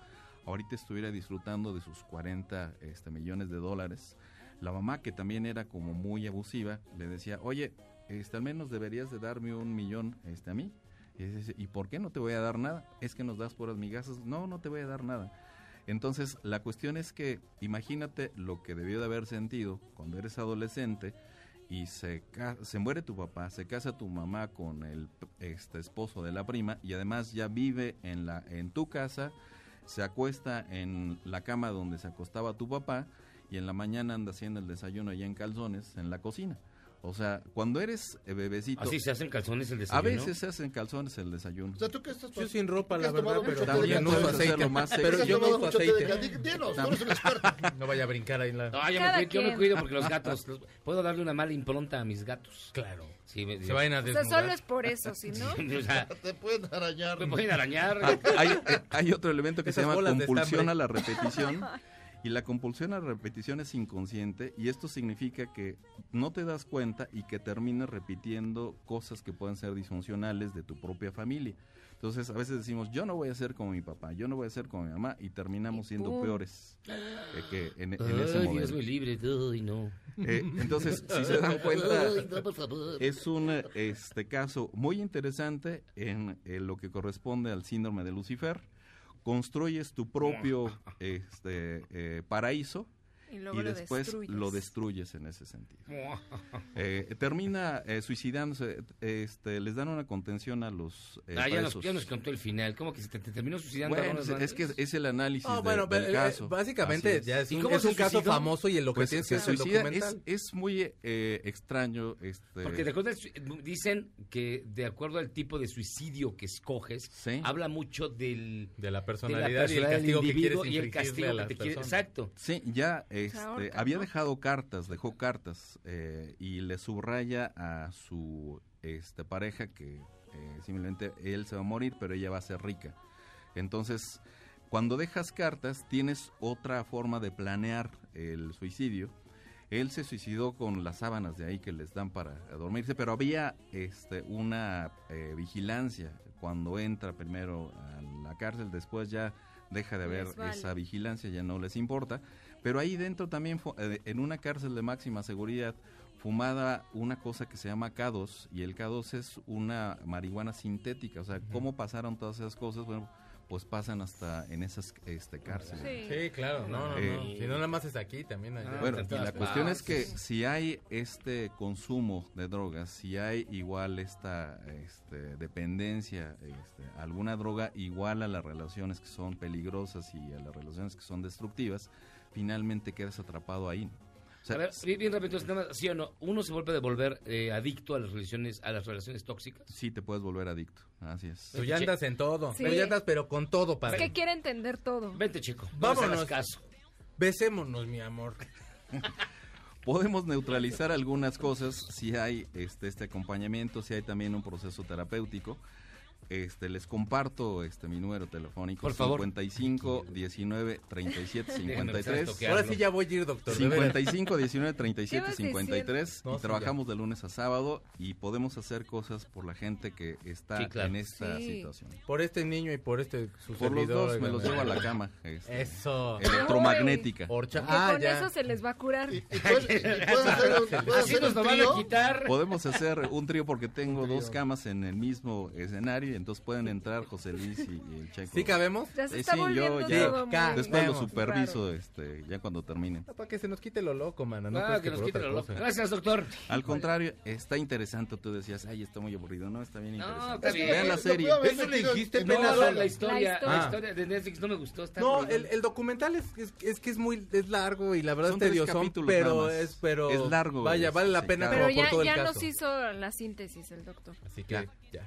ahorita estuviera disfrutando de sus 40 este, millones de dólares. La mamá, que también era como muy abusiva, le decía, oye, este, al menos deberías de darme un millón este, a mí. Y, dice, ¿Y por qué no te voy a dar nada? Es que nos das puras migajas. No, no te voy a dar nada. Entonces, la cuestión es que imagínate lo que debió de haber sentido cuando eres adolescente y se, se muere tu papá, se casa tu mamá con el este, esposo de la prima y además ya vive en, la, en tu casa, se acuesta en la cama donde se acostaba tu papá y en la mañana anda haciendo el desayuno allá en calzones en la cocina. O sea, cuando eres eh, bebecito...
¿Así se hacen calzones el
A
desayuno?
veces se hacen calzones el desayuno.
O sea, tú que estás
Yo sin ropa, la verdad, pero también
cacao.
aceite.
más
Pero yo no aceite.
Dinos, tú eres un experto.
No vaya a brincar ahí en la...
No, yo me, cuido, yo me cuido porque los gatos, los- puedo darle una mala impronta a mis gatos.
Claro.
Sí, me,
Se vayan a
O sea,
desnudar.
solo es por eso, si no...
o sea,
Te pueden arañar.
me pueden arañar.
Ah, hay, eh, hay otro elemento que se
Esas
llama
bolas de
compulsión a la repetición. Y la compulsión a repetición es inconsciente y esto significa que no te das cuenta y que terminas repitiendo cosas que pueden ser disfuncionales de tu propia familia. Entonces a veces decimos, yo no voy a ser como mi papá, yo no voy a ser como mi mamá y terminamos siendo
pum.
peores eh, que en, en ese modelo.
Dios me libre. Ay, no.
Eh, entonces, si se dan cuenta,
Ay, no, por favor.
es un este caso muy interesante en, eh, lo que corresponde al síndrome de Lucifer. Construyes tu propio este, eh, paraíso
Y luego
y
lo
después
destruyes.
lo destruyes en ese sentido. Eh, termina eh, suicidándose, este, les dan una contención a los eh,
Ah, ya nos, ya nos contó el final. ¿Cómo que se te, te terminó suicidando?
Bueno, es, es que es el análisis
Ah,
de-
bueno,
del
eh,
caso.
básicamente ya es
¿Y
un,
cómo
es un caso famoso y en lo que
Pues
tienes
se suicida, es, es muy eh, extraño. Este,
Porque de dicen que de acuerdo al tipo de suicidio que escoges,
Sí.
habla mucho del,
de la
de
personalidad,
la
y el
personalidad del
castigo que quieres
y el castigo
a
que te quiere.
personas.
Exacto.
Sí, ya este, había
¿no?
dejado cartas, dejó cartas eh, y le subraya a su este, pareja que eh, simplemente él se va a morir, pero ella va a ser rica. Entonces, cuando dejas cartas tienes otra forma de planear el suicidio. Él se suicidó con las sábanas de ahí que les dan para dormirse, pero había este, una eh, vigilancia cuando entra primero a la cárcel, después ya deja de haber
vale.
esa vigilancia, ya no les importa. Pero ahí dentro también, fu- eh, en una cárcel de máxima seguridad, fumada una cosa que se llama K2 y el K2 es una marihuana sintética. O sea, ¿cómo pasaron todas esas cosas? Bueno, pues pasan hasta en esas este, cárceles.
Sí, claro, no, no,
Eh,
no. Si no nada más es aquí, también hay.
bueno, y la cuestión es que si hay este consumo de drogas, si hay igual esta este, dependencia, este, a alguna droga igual a las relaciones que son peligrosas y a las relaciones que son destructivas, finalmente quedas atrapado ahí. O sea,
a ver, bien, bien rápido, ¿sí o no? ¿Uno se vuelve a devolver eh, adicto a las relaciones a las relaciones tóxicas?
Sí, te puedes volver adicto, así es.
Tú ya andas en todo.
Sí.
Tú ya andas, pero con todo,
Es que quiere entender todo.
Vente, chico.
Vámonos. Besémonos, mi amor.
Podemos neutralizar algunas cosas si hay este, este acompañamiento, si hay también un proceso terapéutico. Este, les comparto este mi número telefónico
Por favor.
55 19 37
Déjame
53
empezar a toquearlo.
Ahora sí ya voy a ir, doctor. de veras.
55 19
¿Qué
37
vas
53
No,
y trabajamos de lunes a sábado y podemos hacer cosas por la gente que está
Sí, claro.
en esta
Sí.
situación.
Por este niño y por este su
Por los
servidor,
dos me los llevo a la cama. este,
Eso.
Electromagnética.
Orcha- Ah,
con
ya.
eso se les va a curar.
Así nos lo van a quitar.
Podemos hacer un trío porque tengo dos camas en el mismo escenario entonces pueden entrar José Luis y, y el Checo.
¿Sí cabemos?
Ya se
Eh,
está
sí, yo ya
todo muy
después lo superviso este, ya cuando terminen.
Para que se nos quite lo loco, mano. No
Ah, que nos quite lo loco. Gracias, doctor.
Al contrario, está interesante. Tú decías, ay, está muy aburrido. No, está bien interesante.
está bien.
Vean la serie.
Eso le dijiste No, la, historia, la
Ah.
historia de Netflix no me gustó. Está
No, el, el documental es, es, es que es muy es largo y la verdad
Son
es tedioso, pero es pero
Es largo,
Vaya, vale la pena
Pero ya, nos hizo la síntesis el doctor.
Así que
Ya.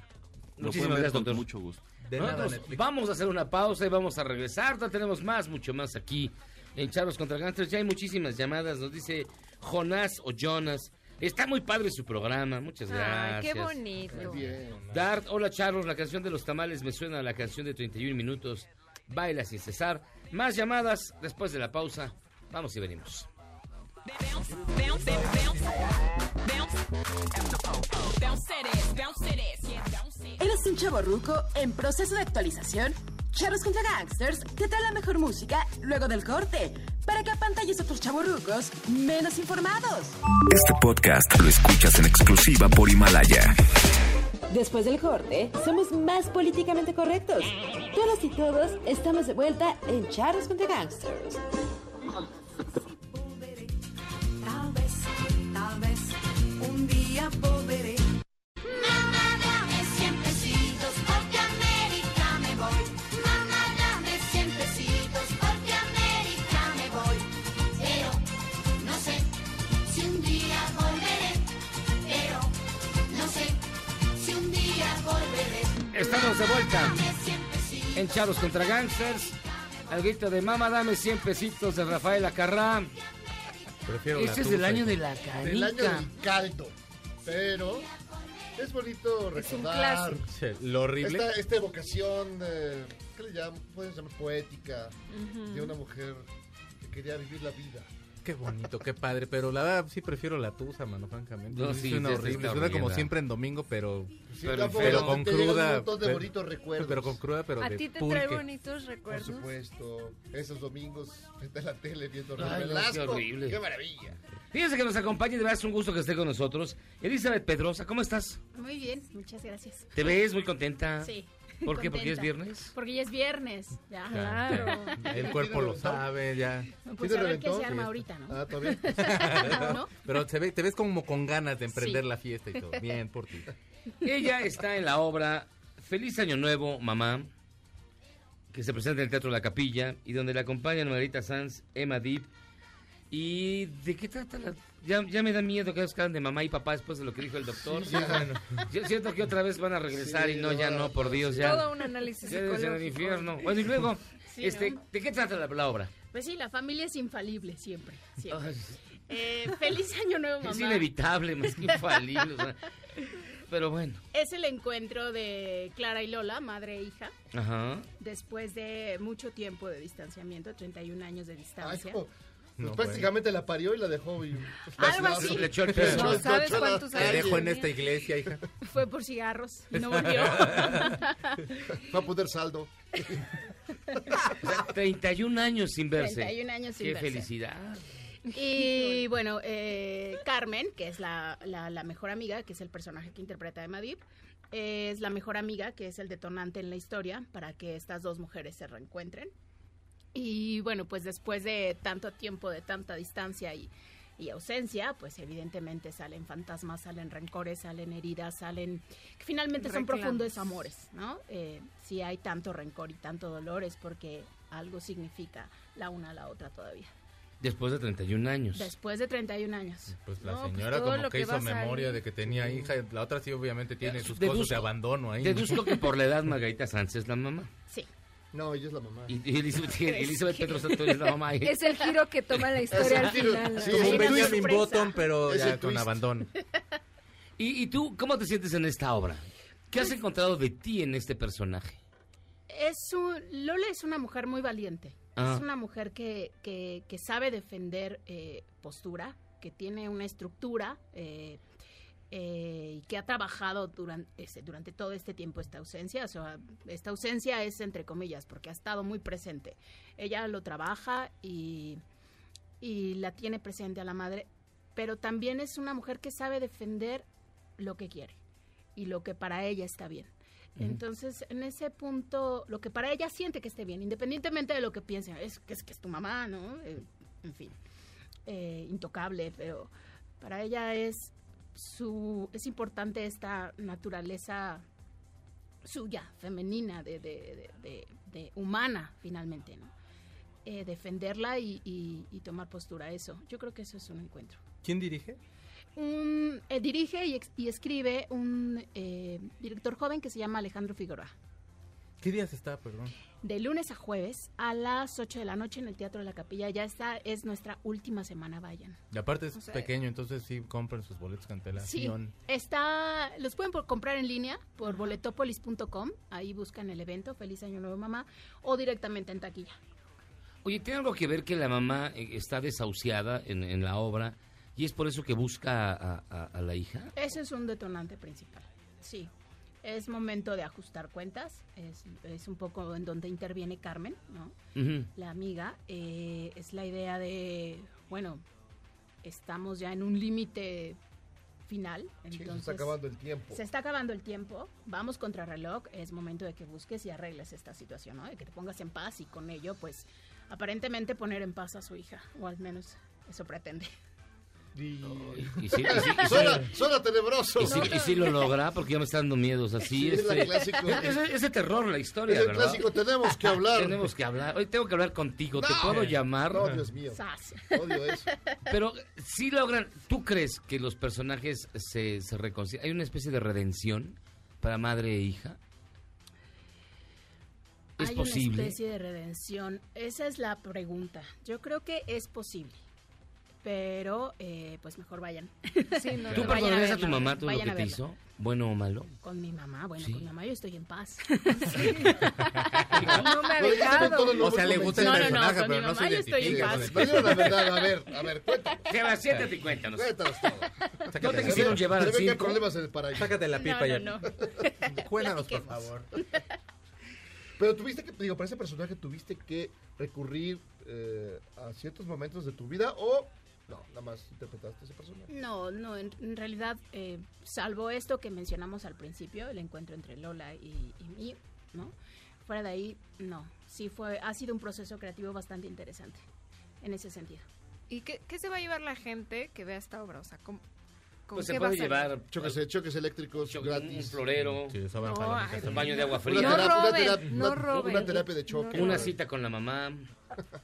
Muchísimas gracias,
con
doctor.
mucho gusto.
De nada,
Nosotros
Netflix.
vamos a hacer una pausa y vamos a regresar. Todavía tenemos más, mucho más aquí en Charlos contra Gangsters. Ya hay muchísimas llamadas. Nos dice Jonás o Jonas. Está muy padre su programa. Muchas
Ay,
gracias.
qué bonito.
Dart, hola Charlos, la canción de los tamales me suena a la canción de 31 minutos. Baila sin cesar. Más llamadas después de la pausa. Vamos y venimos.
¿Eres un chavo ruco en proceso de actualización? Charros contra Gangsters te trae la mejor música luego del corte para que apantalles a otros chavos rucos menos informados.
Este podcast lo escuchas en exclusiva por Himalaya.
Después del corte, somos más políticamente correctos. Todos y todos estamos de vuelta en Charros contra Gangsters.
Estamos de vuelta en contra Gangsters. Al grito de Mama, dame 100 pesitos de Rafael Acarrá.
Prefiero
Este es del
tusa.
año de la
Del año
canica.
del caldo. Pero es bonito recordar.
Sí, Lo horrible.
Esta, esta evocación, de, ¿qué le llaman? Pueden llamar poética,
Ujú.
de una mujer que quería vivir la vida.
Qué bonito, qué padre, pero la verdad sí prefiero la tusa, mano, francamente.
No,
Sí, suena
sí,
horrible, suena como siempre en domingo, pero
Sí,
pero, con
un
cruda,
montón de
pero,
bonitos recuerdos.
pero con cruda, pero
¿A ti te
pulque.
trae bonitos
Por
recuerdos?
supuesto, esos domingos frente a la tele viendo
Ay, no, qué horrible.
¡Qué maravilla!
Fíjense que nos acompaña y de verdad es un gusto que esté con nosotros. Elizabeth Pedrosa, ¿cómo estás?
Muy bien, muchas gracias.
¿Te ves muy contenta?
Sí.
¿Por qué? ¿Porque es
contenta.
viernes?
Porque ya es viernes. Ya.
Claro.
El cuerpo lo sabe ya.
Pues
¿Sí
a
te
ver qué se arma
Sí,
ahorita, ¿no?
Ah, todavía.
¿No?
Pero se ve, te ves como con ganas de emprender
Sí.
la fiesta y todo. Bien por ti.
Ella está en la obra Feliz Año Nuevo, Mamá, que se presenta en el Teatro La Capilla y donde la acompañan Margarita Sanz, Emma Deep. ¿Y de qué trata la...? Ya, ya me da miedo que ellos quedan de mamá y papá después de lo que dijo el doctor.
Sí, ya.
Bueno.
Yo siento que otra vez van a regresar
Sí,
y no, ya
no,
por Dios, ya.
Todo un análisis
Ya debe ser el infierno. Bueno, y luego,
Sí,
este,
¿no?
¿de qué trata la, la obra?
Pues sí, la familia es infalible siempre. siempre.
Ay,
Eh, feliz año nuevo, mamá.
es inevitable, más que infalible. o sea. pero bueno.
Es el encuentro de Clara y Lola, madre e hija,
Ajá.
después de mucho tiempo de distanciamiento, 31 años de
Ay,
distancia.
jo, pues
No,
prácticamente la parió y la dejó. Y,
Algo así.
Le echó el pedo.
No sabes cuántos años
dejo en esta iglesia, hija.
Fue por cigarros, no volvió.
Va a poner saldo.
31 años sin verse.
31 años sin
Qué
verse.
felicidad.
Y bueno, eh, Carmen, que es la, la- la mejor amiga, que es el personaje que interpreta Emma Deep, es la mejor amiga, que es el detonante en la historia para que estas dos mujeres se reencuentren. Y bueno, pues después de tanto tiempo, de tanta distancia y, y ausencia, pues evidentemente salen fantasmas, salen rencores, salen heridas, salen... que finalmente son
Reclamos.
profundos amores, ¿no? Eh, si hay tanto rencor y tanto dolor es porque algo significa la una a la otra todavía.
Después de 31 años.
Después de 31 años.
Pues la
No, pues
señora como que,
que
hizo memoria de que tenía hija. La otra sí obviamente tiene sus
Deduzco-
cosas de abandono ahí.
Deduzco que por la edad Margarita Sánchez es la mamá.
Sí.
No, ella es la mamá.
Y, y Elizabeth, Elizabeth Petro Santos es la mamá.
Es el giro que toma la historia al final.
Sí,
Como un Benjamin. Button, pero
Es
ya con abandono.
¿Y, y tú cómo te sientes en esta obra? ¿Qué has encontrado de ti en este personaje?
Es un, Lola es una mujer muy valiente.
Ah.
Es una mujer que, que, que sabe defender eh, postura, que tiene una estructura eh, eh, y que ha trabajado durante, durante todo este tiempo esta ausencia. O sea, esta ausencia es entre comillas porque ha estado muy presente. Ella lo trabaja y, y la tiene presente a la madre, pero también es una mujer que sabe defender lo que quiere y lo que para ella está bien. Entonces, en ese punto, lo que para ella siente que esté bien, independientemente de lo que piense, es que es, que es tu mamá, ¿no? Eh, en fin, eh, intocable, pero para ella es su es importante esta naturaleza suya, femenina, de, de, de- de- de humana, finalmente, ¿no? Eh, defenderla y, y- y tomar postura, eso. Yo creo que eso es un encuentro.
¿Quién dirige?
Un, eh, dirige y escribe un eh, director joven que se llama Alejandro Figueroa.
¿Qué días está, perdón?
De lunes a jueves a las 8 de la noche en el Teatro de la Capilla. Ya está, es nuestra última semana, vayan.
Y aparte es
O sea,
pequeño, entonces sí compren sus boletos con
Sí, está, los pueden por- comprar en línea por boletopolis.com. Ahí buscan el evento, Feliz Año Nuevo Mamá, o directamente en taquilla.
Oye, ¿tiene algo que ver que la mamá eh, está desahuciada en, en la obra y es por eso que busca a, a- a la hija?
Ese es un detonante principal. Sí. Es momento de ajustar cuentas. Es, es un poco en donde interviene Carmen, ¿no? La amiga. Eh, es la idea de, bueno, estamos ya en un límite final.
Sí, se
Entonces,
está acabando el tiempo.
Se está acabando el tiempo. Vamos contra reloj. Es momento de que busques y arregles esta situación, ¿no? De que te pongas en paz y con ello, pues, aparentemente poner en paz a su hija. O al menos eso pretende.
Y...
Y sí, y sí, y sí-
suena, suena tenebroso.
y sí- lo logra porque ya me está dando miedos así.
Sí, es la
este,
clásico.
es, es- es de terror la historia,
Es el
¿verdad?
clásico, tenemos que hablar.
Tenemos que hablar. Hoy tengo que hablar contigo. ¿Te puedo llamar?
No, Dios mío.
Sas.
Odio eso.
Pero sí logran. ¿Tú crees que los personajes se, se reconcilian? ¿Hay una especie de redención para madre e hija? ¿Es
Hay
posible?
una especie de redención. Esa es la pregunta. Yo creo que es posible. Pero, eh, pues mejor vayan.
Sí, no,
¿Tú
no.
Perdonarías a,
verla,
tu mamá todo lo que
a
te hizo? ¿Bueno o malo?
Con mi mamá, bueno,
Sí.
con mi mamá yo estoy en paz.
No me ha dejado.
O sea, le gusta el
No, no, no,
personaje,
con
pero
mi
no se
mamá yo estoy en paz.
No la verdad, a ver, a ver, cuéntanos.
Jeva, siéntate y cuéntanos.
Cuéntanos todo.
¿No te quisieron llevar al circo?
problemas en el paraíso.
sácate la pipa
no,
ya.
no, no.
Cuéntanos, por favor.
Pero tuviste que, digo, para ese personaje tuviste que recurrir eh, a ciertos momentos de tu vida o no, nada más interpretaste ese personaje.
No, no, en, en realidad, eh, salvo esto que mencionamos al principio, el encuentro entre Lola y, y mí, ¿no? Fuera de ahí, no. Sí fue, ha sido un proceso creativo bastante interesante en ese sentido.
¿Y qué, qué se va a llevar la gente que vea esta obra? O sea, ¿cómo,
Pues se
va a
puede llevar
Choques, choques eléctricos
choque-
gratis.
un florero,
Sí,
No,
un baño de agua fría,
No
una
roben,
terapia-
no
una-
roben.
una terapia de choque.
una cita con la mamá.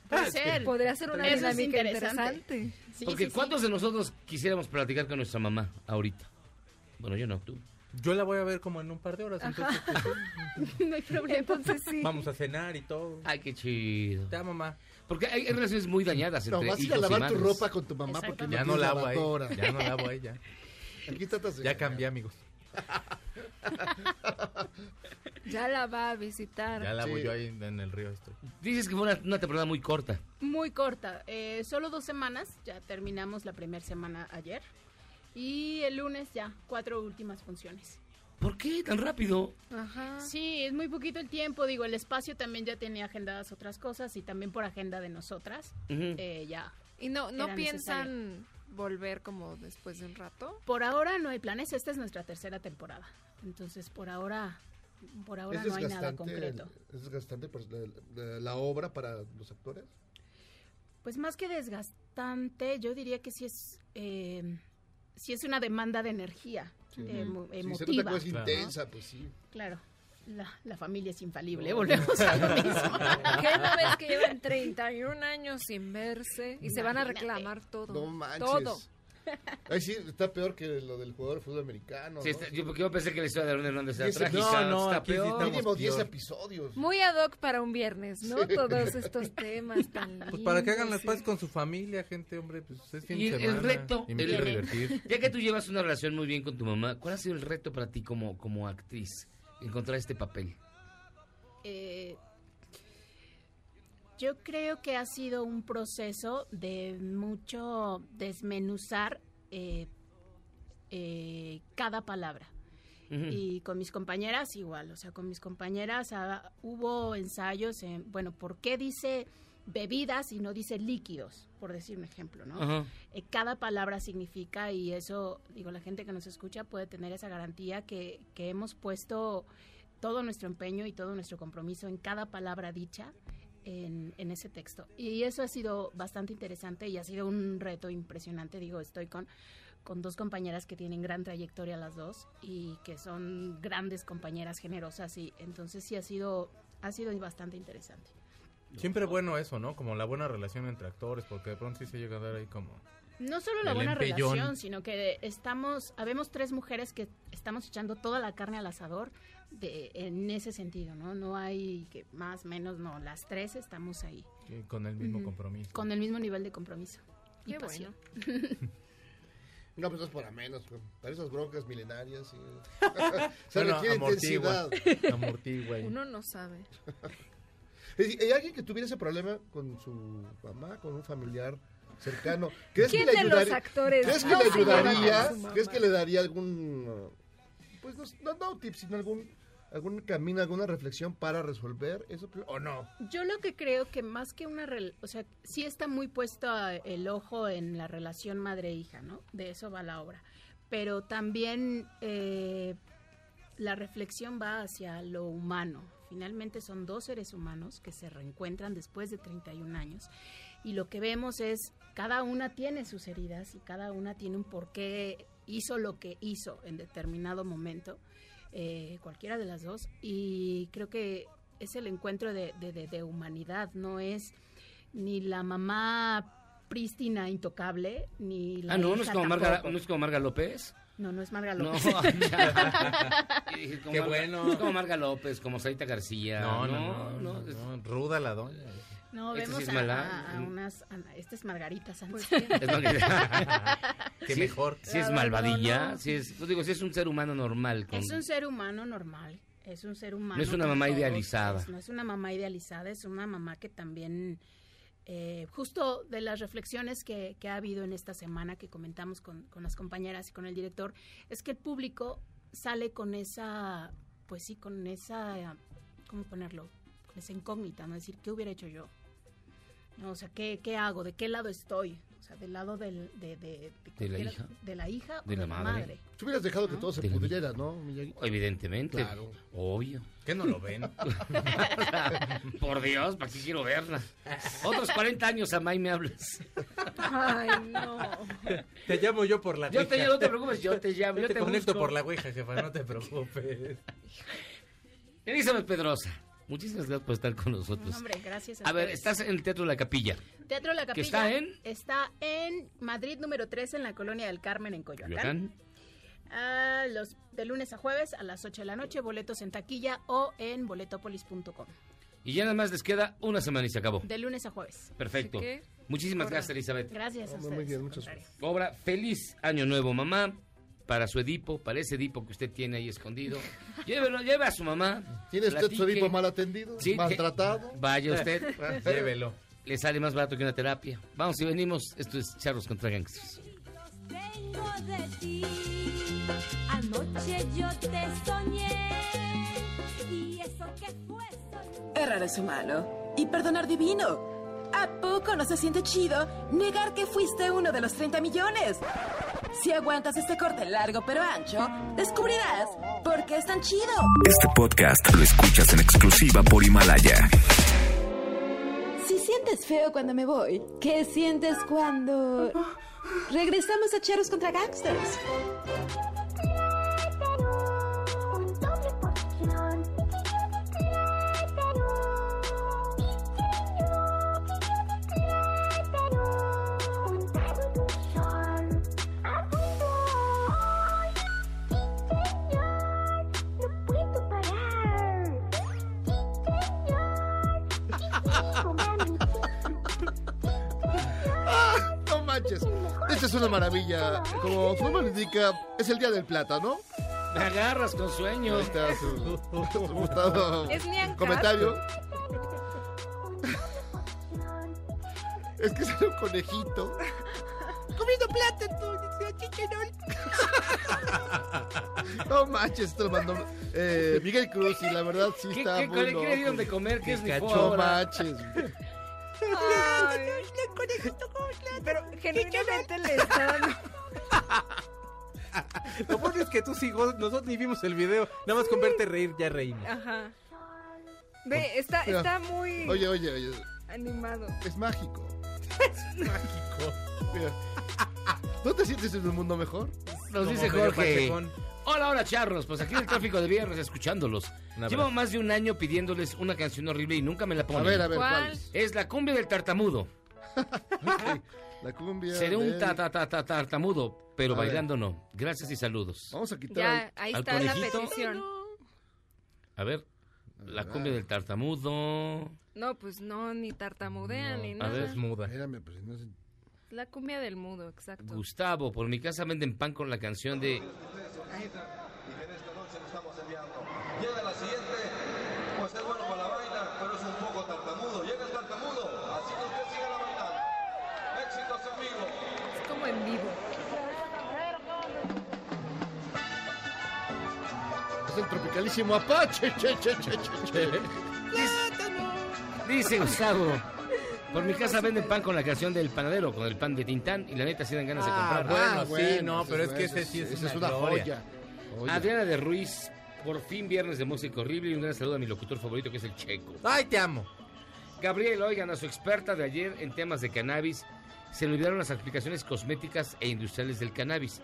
Puede ser.
Podría ser una
Eso es
dinámica
interesante.
interesante.
Sí,
Porque
sí, sí.
¿cuántos de nosotros quisiéramos platicar con nuestra mamá ahorita? Bueno, yo no, tú.
Yo la voy a ver como en un par de horas. Entonces, pues,
no hay problema.
Entonces sí.
vamos a cenar y todo.
Ay, qué chido.
Te amo, mamá.
Porque hay, relaciones muy dañadas
No,
entre
vas a ir a
hijos y
lavar tu ropa con tu mamá porque.
Ya no lavo ahí. Ya no lavo ahí, ya.
Aquí tratas de
Ya cambié, amigos.
Ya la va a visitar.
Ya la voy
Sí.
yo ahí en el río. Estoy.
Dices que fue una, una temporada muy corta.
Muy corta, eh, solo dos semanas, ya terminamos la primera semana ayer. Y el lunes ya, cuatro últimas funciones.
¿Por qué tan rápido?
Ajá.
Sí, es muy poquito el tiempo, digo, el espacio también ya tenía agendadas otras cosas y también por agenda de nosotras, eh, ya.
¿Y no, no piensan volver como después de un rato?
Por ahora no hay planes, esta es nuestra tercera temporada. Entonces, por ahora, por ahora
¿Es
no hay nada concreto.
¿Es desgastante pues, la, obra para los actores?
Pues más que desgastante, yo diría que sí es, eh, sí es una demanda de energía
Sí.
emo-
Sí, se
emotiva.
nota que es
¿no?
intensa, pues sí.
Claro, la, la familia es infalible, volvemos a lo mismo.
¿Qué no ves que llevan 31 años sin verse y se van a reclamar todo?
No manches.
Todo.
Ay, sí, está peor que lo del jugador de fútbol americano.
Sí,
¿no?
está- yo, porque yo pensé que la historia de Aaron Hernández era trágica.
No, no,
está
aquí sí
peor.
Mínimo 10
peor.
episodios.
Muy ad hoc para un viernes, ¿no?
Sí.
Todos estos temas tan
Pues para que hagan
lindos
las
y-
paces con su familia, gente, hombre, pues es fin
Y
de semana.
el reto,
Y me
el-
divertir.
ya que tú llevas una relación muy bien con tu mamá, ¿cuál ha sido el reto para ti como, como actriz? Encontrar este papel.
Eh, yo creo que ha sido un proceso de mucho desmenuzar eh, eh, cada palabra. Y con mis compañeras igual, o sea, con mis compañeras ah, hubo ensayos en, bueno, ¿por qué dice bebidas y no dice líquidos? Por decir un ejemplo, ¿no? Eh, cada palabra significa y eso, digo, la gente que nos escucha puede tener esa garantía que, que hemos puesto todo nuestro empeño y todo nuestro compromiso en cada palabra dicha en, en ese texto. Y eso ha sido bastante interesante y ha sido un reto impresionante. Digo, estoy con, con dos compañeras que tienen gran trayectoria las dos y que son grandes compañeras generosas y entonces sí ha sido, ha sido bastante interesante.
Siempre bueno eso, ¿no? Como la buena relación entre actores, porque de pronto sí se llega a dar ahí como...
No solo la buena
empellón.
relación, sino que estamos, habemos tres mujeres que estamos echando toda la carne al asador de, en ese sentido, ¿no? No hay que más, menos, no, las tres estamos ahí,
y con el mismo
Ujú.
compromiso.
con el mismo nivel de compromiso y
Qué
pasión.
No, pues no es para menos, güey. Para esas broncas milenarias. Sí. Se
Bueno,
requiere
amortigua.
intensidad.
Amortigua y-
Uno no sabe.
¿Hay alguien que tuviera ese problema con su mamá, con un familiar cercano? ¿Crees
¿Quién
que le
de los
ayudaría?
actores
¿Crees que
no
le
se lleva
ayudaría? ¿Crees que le daría algún, uh, pues no, no, no tip, sino algún, algún camino, alguna reflexión para resolver eso? ¿O no?
Yo lo que creo que más que una, o sea, sí está muy puesto el ojo en la relación madre-hija, ¿no? De eso va la obra. Pero también eh, la reflexión va hacia lo humano. Finalmente son dos seres humanos que se reencuentran después de 31 años y lo que vemos es cada una tiene sus heridas y cada una tiene un porqué hizo lo que hizo en determinado momento, eh, cualquiera de las dos y creo que es el encuentro de, de- de- de humanidad, no es ni la mamá prístina, intocable, ni la
Ah, no, no es como Marga, no es como Marga López.
No, no es Marga
No,
López.
como
Qué
Marga-
bueno.
Es como Marga López, como Sarita García.
No, no, no,
es-
no, ruda la doña.
No,
Esta
vemos
sí es
a,
mala.
a- a unas... a- esta es Margarita Sánchez.
Es Margarita.
Qué
Sí,
mejor.
Si es
no,
malvadilla,
no.
si es, pues digo, si es un ser humano normal. Con,
Es un ser humano normal, es un ser humano.
No es una mamá
todos,
idealizada.
es- no es una mamá idealizada, es una mamá que también, eh, justo de las reflexiones que, que ha habido en esta semana que comentamos con, con las compañeras y con el director, es que el público sale con esa, pues sí, con esa, ¿cómo ponerlo? Con esa incógnita, ¿no? Es decir, ¿qué hubiera hecho yo? ¿No? O sea, ¿qué, ¿qué hago? ¿De qué lado estoy? O sea, del lado del, de, de,
De la hija.
de la hija
De
o
la
de la
madre.
madre.
Tú hubieras dejado que todo se pudriera, ¿no?
Evidentemente.
Claro.
Obvio.
¿Qué no lo ven?
Por Dios, ¿para qué quiero verla? Otros 40 años, Amay, me hablas.
Ay, no.
Te llamo yo por la
Yo te
ouija.
llamo, no te preocupes, yo te llamo,
Yo
yo
te
te
conecto
busco.
por la ouija, jefa, no te preocupes.
Elizabeth Pedrosa, muchísimas gracias por estar con nosotros.
Hombre, gracias a
A ver, estás en el Teatro La Capilla.
Teatro La
¿Que
Capilla.
está en?
Está en Madrid número 3 en la Colonia del Carmen en Coyoacán. Ah, los, de lunes a jueves a las 8 de la noche, boletos en taquilla o en boletopolis.com.
Y ya nada más les queda una semana y se acabó.
De lunes a jueves.
Perfecto.
Que,
Muchísimas gracias, Elizabeth.
Gracias a
Hombre,
ustedes.
muy bien, muchas
contrario.
Obra Feliz Año Nuevo, mamá. Para su Edipo, para ese Edipo que usted tiene ahí escondido. Llévelo, lleve a su mamá.
¿Tiene usted su. Edipo mal atendido?
Sí,
¿Maltratado?
Vaya usted.
Llévelo.
Le sale más barato que una terapia. Vamos y venimos. Esto es Charlos contra Gangsters.
Vengo de ti. Anoche yo te soñé. Y eso que fue soñar.
Errar es humano y perdonar divino. ¿A poco no se siente chido negar que fuiste uno de los 30 millones? Si aguantas este corte largo pero ancho, descubrirás por qué es tan chido.
Este podcast lo escuchas en exclusiva por Himalaya.
Si sientes feo cuando me voy, ¿qué sientes cuando regresamos a Cheros contra Gangsters?
Manches. Esta es una maravilla. Como su nombre indica, es el día del plátano.
Me agarras con sueño.
Ahí está su, su gustado
Es Nian
comentario. Es que sale un conejito. Comiendo plátano. No manches, esto lo mandó eh, Miguel Cruz y la verdad sí
¿Qué,
está
qué,
muy
qué le dieron de comer? ¿Qué es
Pikachu,
ahora?
manches.
Pero genuinamente le está dando.
Lo bueno es que tú sí, nosotros ni vimos el video. Nada más con verte reír, ya reímos.
Ajá. Ve, está,
Mira.
está muy
Oye, oye, oye.
animado.
Es mágico.
Mágico.
Mira. ¿No te sientes en un mundo mejor?
Nos
Como
dice Jorge. Hola, hola, charros. Pues aquí en el tráfico de viernes escuchándolos. Llevo más de un año pidiéndoles una canción horrible y nunca me la ponen.
A ver, a ver,
¿Cuál?
¿cuál? es?
Es la cumbia del tartamudo.
La cumbia.
Seré un
del-
ta, ta, ta, ta- tartamudo, pero
A ver.
bailando no. Gracias y saludos.
Vamos a quitar.
Ya, ahí
al
está la
conejito.
petición.
A ver, la cumbia del tartamudo.
No, pues no, ni tartamudea ni
a
nada.
ver.
Es muda.
Espérame, pues no.
La cumbia del mudo, exacto.
Gustavo, por mi casa venden pan con la canción de
Llega la siguiente, pues es bueno para la vaina, pero es un poco tartamudo. Llega el tartamudo, así que usted siga la bailando. Éxitos en vivo.
Es como en vivo.
Es el tropicalísimo Apache. Che, che, che, che, che.
Dice Gustavo. Por mi casa venden pan con la canción del panadero, con el pan de Tintán, y la neta sí dan ganas de
Ah,
comprar.
bueno, sí, no,
ese
pero es que
ese
sí es
esa
una
es una joya. Joya.
Adriana de Ruiz, por fin viernes de música horrible y un gran saludo a mi locutor favorito que es el Checo.
Ay, te amo.
Gabriel, oigan, a su experta de ayer en temas de cannabis, se le olvidaron las aplicaciones cosméticas e industriales del cannabis.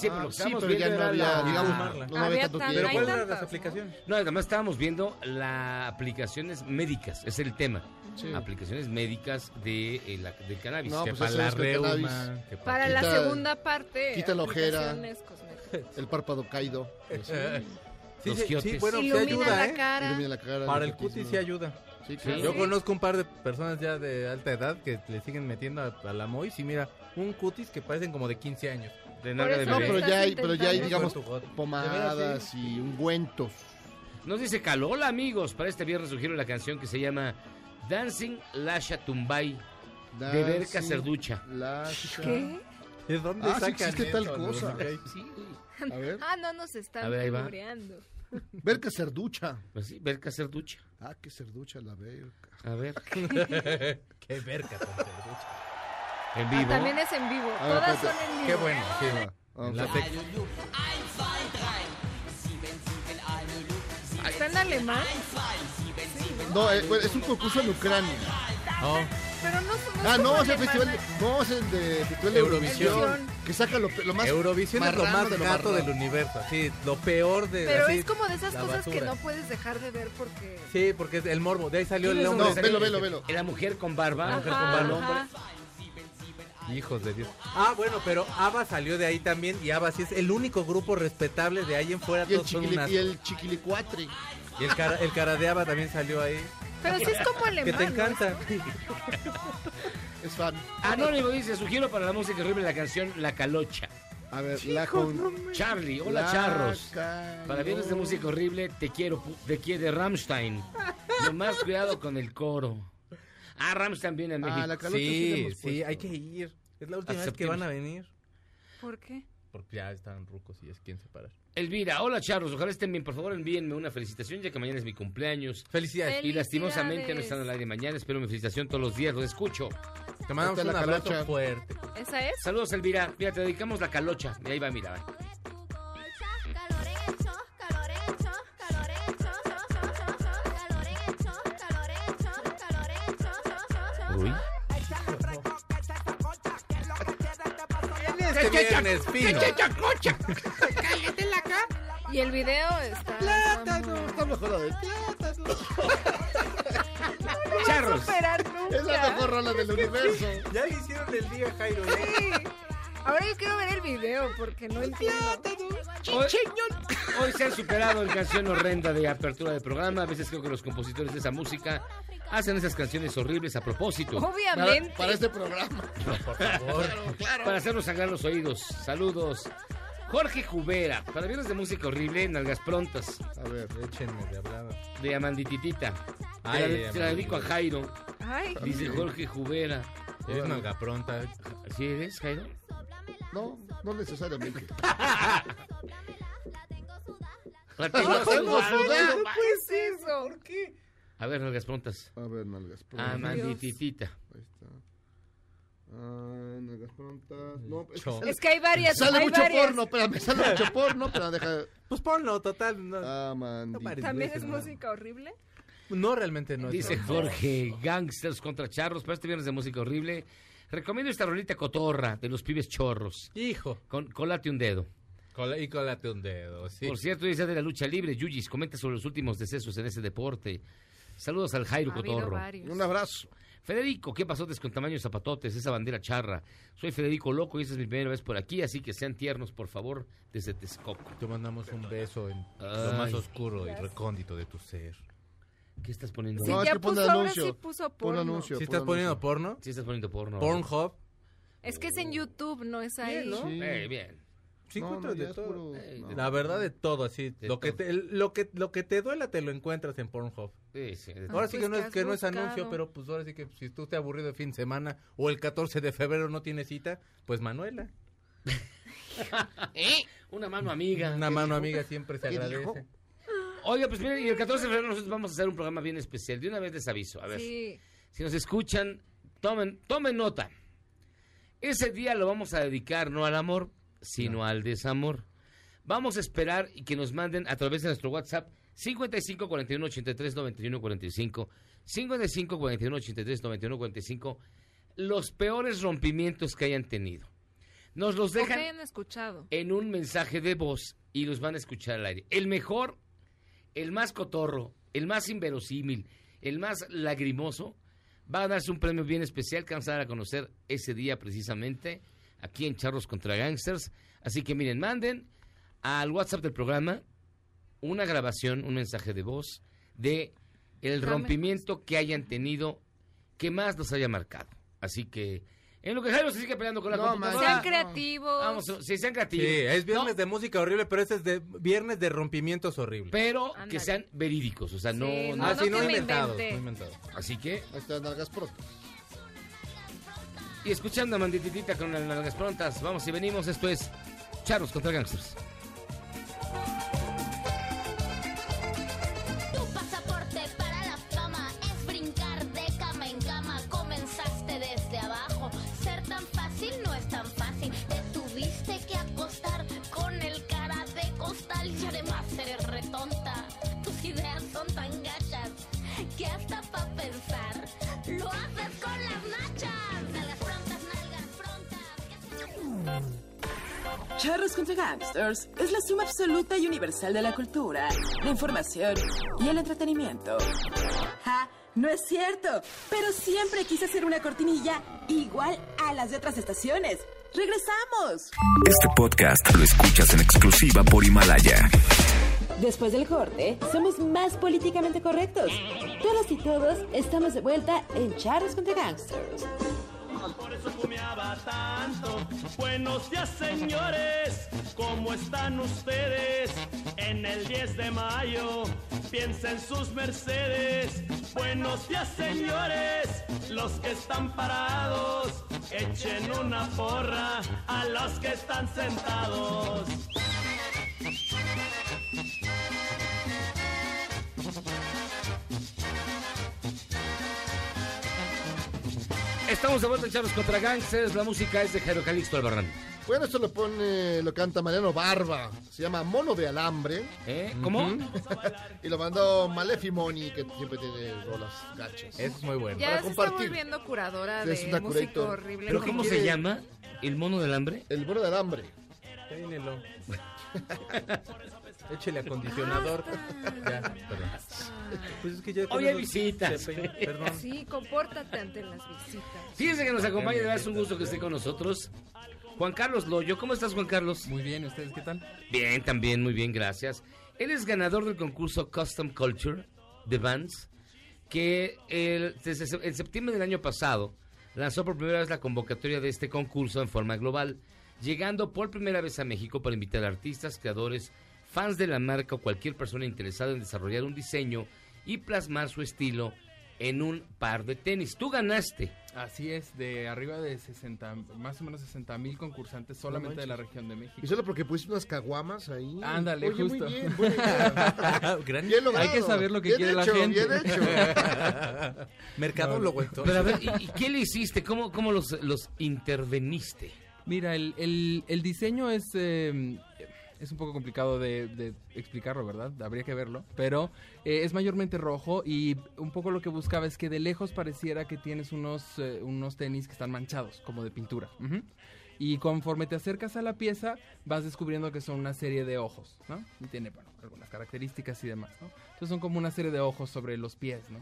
Siempre
Ah,
lo que
sí, pero ya
viendo
no
era
había,
la-
digamos,
fumarla.
no había
Había
tanto
tan-
tiempo.
Pero
hay
¿cuáles eran
tantas,
las aplicaciones?
No, además estábamos viendo las aplicaciones médicas, es el tema.
Sí.
Aplicaciones médicas de, eh, la- del cannabis.
No,
que
pues
para la reuma.
cannabis-
que para-
Para la
Quita-
segunda parte.
quita la ojera. El párpado caído.
Sí,
Los
sí, sí, bueno, sí ayuda,
la
¿eh?
cara.
Ilumina la cara.
Para el
cutis, ¿no?
sí ayuda.
Sí, claro.
Yo conozco un par de personas ya de alta edad que le siguen metiendo a, a la Mois y mira, un cutis que parecen como de 15 años.
De
Por
nalga de
eso
No, pero ya hay, pero ya hay, digamos, pomadas y ungüentos.
Nos dice Calola, amigos. Para este viernes sugiero la canción que se llama Dancing Lasha Tumbay de Berca Cerducha.
Lasha.
¿Qué?
¿De dónde
Ah, sí
sacan
existe tal cosa.
Sí,
A ver.
Ah, no nos están
A ver, ahí va.
albureando.
Berca Cerducha.
pues sí, Berca Cerducha.
Ah, qué cerducha la Berca.
A ver,
Qué verga con cerducha.
En
Ah,
vivo.
también es en vivo.
A ver,
Todas
espérate.
son en vivo.
Qué bueno, sí.
Vamos a-
¿Está en alemán?
No, eh, bueno, es un concurso en Ucrania.
Oh,
Pero no somos
Ah, no, es el festival de, no, es el de festival de
Eurovisión.
Eurovisión. Que saca lo, pe- lo más
Eurovisión es lo
marrano
más
de lo
gato
marrano.
del universo. Sí, lo peor de.
Pero
así,
es como de esas
la
cosas que
basura.
no puedes dejar de ver porque...
Sí, porque es el morbo. De ahí salió
¿Quién
el
es?
hombre.
No,
ese
velo, velo, velo.
La mujer con barba.
La mujer con
Ajá,
barba.
ajá.
Hijos de Dios. Ah, bueno, pero ABBA salió de ahí también y ABBA sí es el único grupo respetable de ahí en fuera.
Y el,
todos son unas-
y el chiquilicuatre.
y el cara, el cara de ABBA también salió ahí.
Pero sí es como alemán.
Que te
¿no?
encanta.
Es fan.
Anónimo dice, sugiero para la música horrible la canción La Calocha.
A ver, la con...
Charlie, hola
La
charros. Para viernes de música horrible, te quiero, pu- te quiere Rammstein. Nomás cuidado con el coro. Ah, Rammstein viene a México.
la calocha sí
Sí,
hemos
sí,
puesto.
hay que ir. Es la última vez que van a venir.
¿Por qué?
Porque ya están rucos y es quien separar.
Elvira, hola charros, ojalá estén bien. Por favor, envíenme una felicitación ya que mañana es mi cumpleaños.
Felicidades.
Y lastimosamente no están al aire mañana. Espero mi felicitación todos los días, los escucho.
Te mandamos un
la
abrazo
calocha.
fuerte.
¿Esa es?
Saludos, Elvira. Mira, te dedicamos la calocha. Y ahí va, mira. va.
Viernes fino.
Y el video está...
Plátano, está mejor la de plátano.
Charros.
superar
Es la
nunca.
mejor rola del universo.
Ya le hicieron el día, Jairo. ¿eh?
Sí. Ahora yo quiero ver el video porque no entiendo.
Hoy, hoy se ha superado en canción horrenda de apertura del programa. A veces creo que los compositores de esa música hacen esas canciones horribles a propósito.
Obviamente.
Para, para este programa.
Por favor.
Para hacernos sangrar los oídos. Saludos. Jorge Jubera, para viernes de música horrible, nalgas prontas,
A ver,
Échenme de hablada.
de Amandititita.
Ay, de
te la dedico a. Jairo,
Ay,
dice Jorge Jubera.
Es nalga pronta.
¿Sí eres, Jairo?
No, no necesariamente.
La tengo
Ah, tengo
sudada.
sudado.
¿qué es eso? ¿Por qué?
A ver, nalgas prontas.
A ver, nalgas prontas.
Amandititita.
Ahí está. Ah, nalgas prontas. No, es que sale,
Es que hay varias.
sale
hay
mucho
varias.
porno, espérame, sale mucho porno, pero deja.
Pues ponlo, total. No,
Ah, man.
varias
¿También es
no.
música horrible?
No, realmente no.
Dice Jorge, gangsters contra charros. Para este viernes de música horrible, recomiendo esta rolita cotorra de los pibes chorros.
Hijo.
Con, colate un dedo.
Cola- y colate un dedo, sí.
Por cierto, dice de la lucha libre, Yuyis, comenta sobre los últimos decesos en ese deporte. Saludos al Jairo
Ha
Cotorro.
varios.
Un abrazo.
Federico, ¿qué pasó con tamaños zapatotes? Esa bandera charra. Soy Federico Loco y esta es mi primera vez por aquí, así que sean tiernos, por favor, desde Texcoco.
Te mandamos un beso en lo más oscuro y recóndito de tu ser.
¿Qué estás poniendo?
Sí,
No, es
ya
que pon
puso, ahora
anuncio.
sí puso
Pon
porno.
anuncio.
¿Sí
pon
estás poniendo
anuncio.
porno?
Sí, estás poniendo porno.
Pornhub.
Es que es en YouTube, no es ahí.
Bien, ¿no?
Sí.
Eh, bien.
Sí,
No,
encuentras
no,
de todo.
puro-
Eh,
no.
La verdad de todo, así.
De
Lo que,
todo.
te, el- lo, que, lo que te duela te lo encuentras en Pornhub.
Sí, sí. de-
Ahora sí
pues,
que no,
¿qué
es, que no es anuncio, pero pues ahora sí que si tú te aburrido de fin de semana o el 14 de febrero no tienes cita, pues Manuela.
Una mano amiga.
Una mano amiga siempre se agradece.
Oiga, pues miren, y el 14 de febrero nosotros vamos a hacer un programa bien especial. De una vez les aviso. A ver.
Sí.
Si nos escuchan, tomen, tomen nota. Ese día lo vamos a dedicar no al amor, sino al desamor. Vamos a esperar y que nos manden a través de nuestro WhatsApp 55 41 83 91 45 55 41 83 91 45 los peores rompimientos que hayan tenido. Nos los
¿O que
dejan
hayan escuchado?
en un mensaje de voz y los van a escuchar al aire. El mejor, el más cotorro, el más inverosímil, el más lagrimoso, va a darse un premio bien especial que vamos a dar a conocer ese día precisamente aquí en Charros contra Gangsters. Así que miren, manden al WhatsApp del programa una grabación, un mensaje de voz de el rompimiento que hayan tenido que más los haya marcado. Así que en lo que Jairo se sigue peleando con la
No,
computadora.
Sean creativos.
Vamos, sí, sean
Sí,
creativos.
es viernes
No,
de música horrible, pero ese es de viernes de rompimientos horribles.
pero que sean verídicos, o sea, no,
Sí,
no-
ah,
no
sí, no inventados, no inventados.
así que
Ahí está, nalgas prontas.
y escuchando a Mandititita con las nalgas prontas, vamos y venimos, esto es Charros contra Gangsters.
Hasta para pensar lo haces con las nachas. Nalgas prontas, nalgas prontas.
Charros contra Gangsters es la suma absoluta y universal de la cultura, la información y el entretenimiento. ¡Ja! No es cierto, pero siempre quise hacer una cortinilla igual a las de otras estaciones. ¡Regresamos!
Este podcast lo escuchas en exclusiva por Himalaya.
Después del corte, somos más políticamente correctos. Todos y todos estamos de vuelta en Charros contra Gangsters.
Por eso fumeaba tanto. Buenos días, señores. ¿Cómo están ustedes? En el 10 de mayo, piensa en sus Mercedes. Buenos días, señores. Los que están parados, echen una porra a los que están sentados.
Estamos de vuelta en Charlos contra Gangsters. La música es de Jairo Calixto Albarrán.
Bueno, esto lo pone, lo canta Mariano Barba. Se llama Mono de Alambre.
¿Eh? ¿Cómo?
y lo mandó Malefimoni, que siempre tiene rolas gachas.
Es muy bueno.
Ya
Para
se está
compartir.
volviendo curadora
Sí, es
de
una
música horrible.
¿Pero cómo se llama? ¿El mono del hambre?
El mono del hambre.
Peínelo. Échele acondicionador. Ya, perdón. Pues es que ya
Hoy hay visitas.
Perdón.
Sí, compórtate ante las visitas.
Fíjense que nos acompaña, de verdad es un gusto que esté con nosotros. Juan Carlos Loyo, ¿cómo estás Juan Carlos?
Muy bien, ¿ustedes qué tal?
Bien, también, muy bien, gracias. Él es ganador del concurso Custom Culture de Vans, que el, desde se- en septiembre del año pasado lanzó por primera vez la convocatoria de este concurso en forma global, llegando por primera vez a México para invitar a artistas, creadores, fans de la marca o cualquier persona interesada en desarrollar un diseño y plasmar su estilo en un par de tenis. Tú ganaste.
Así es, de arriba de 60, más o menos 60 mil concursantes solamente de la región de México.
Y solo porque pusiste unas caguamas ahí.
Ándale,
Oye,
justo.
Muy bien, buena idea.
Gran-
Bien logrado.
Hay que saber lo que
Bien
quiere la
hecho,
gente.
Bien hecho.
Mercadólogo, entonces.
Pero a ver, ¿y, y qué le hiciste? ¿Cómo, cómo los, los interveniste?
Mira, el, el- el diseño es, eh, es un poco complicado de, de explicarlo, ¿verdad? Habría que verlo. Pero eh, es mayormente rojo y un poco lo que buscaba es que de lejos pareciera que tienes unos, eh, unos tenis que están manchados, como de pintura. Ujú. Y conforme te acercas a la pieza, vas descubriendo que son una serie de ojos, ¿no? Y tiene, bueno, algunas características y demás, ¿no? Entonces son como una serie de ojos sobre los pies, ¿no?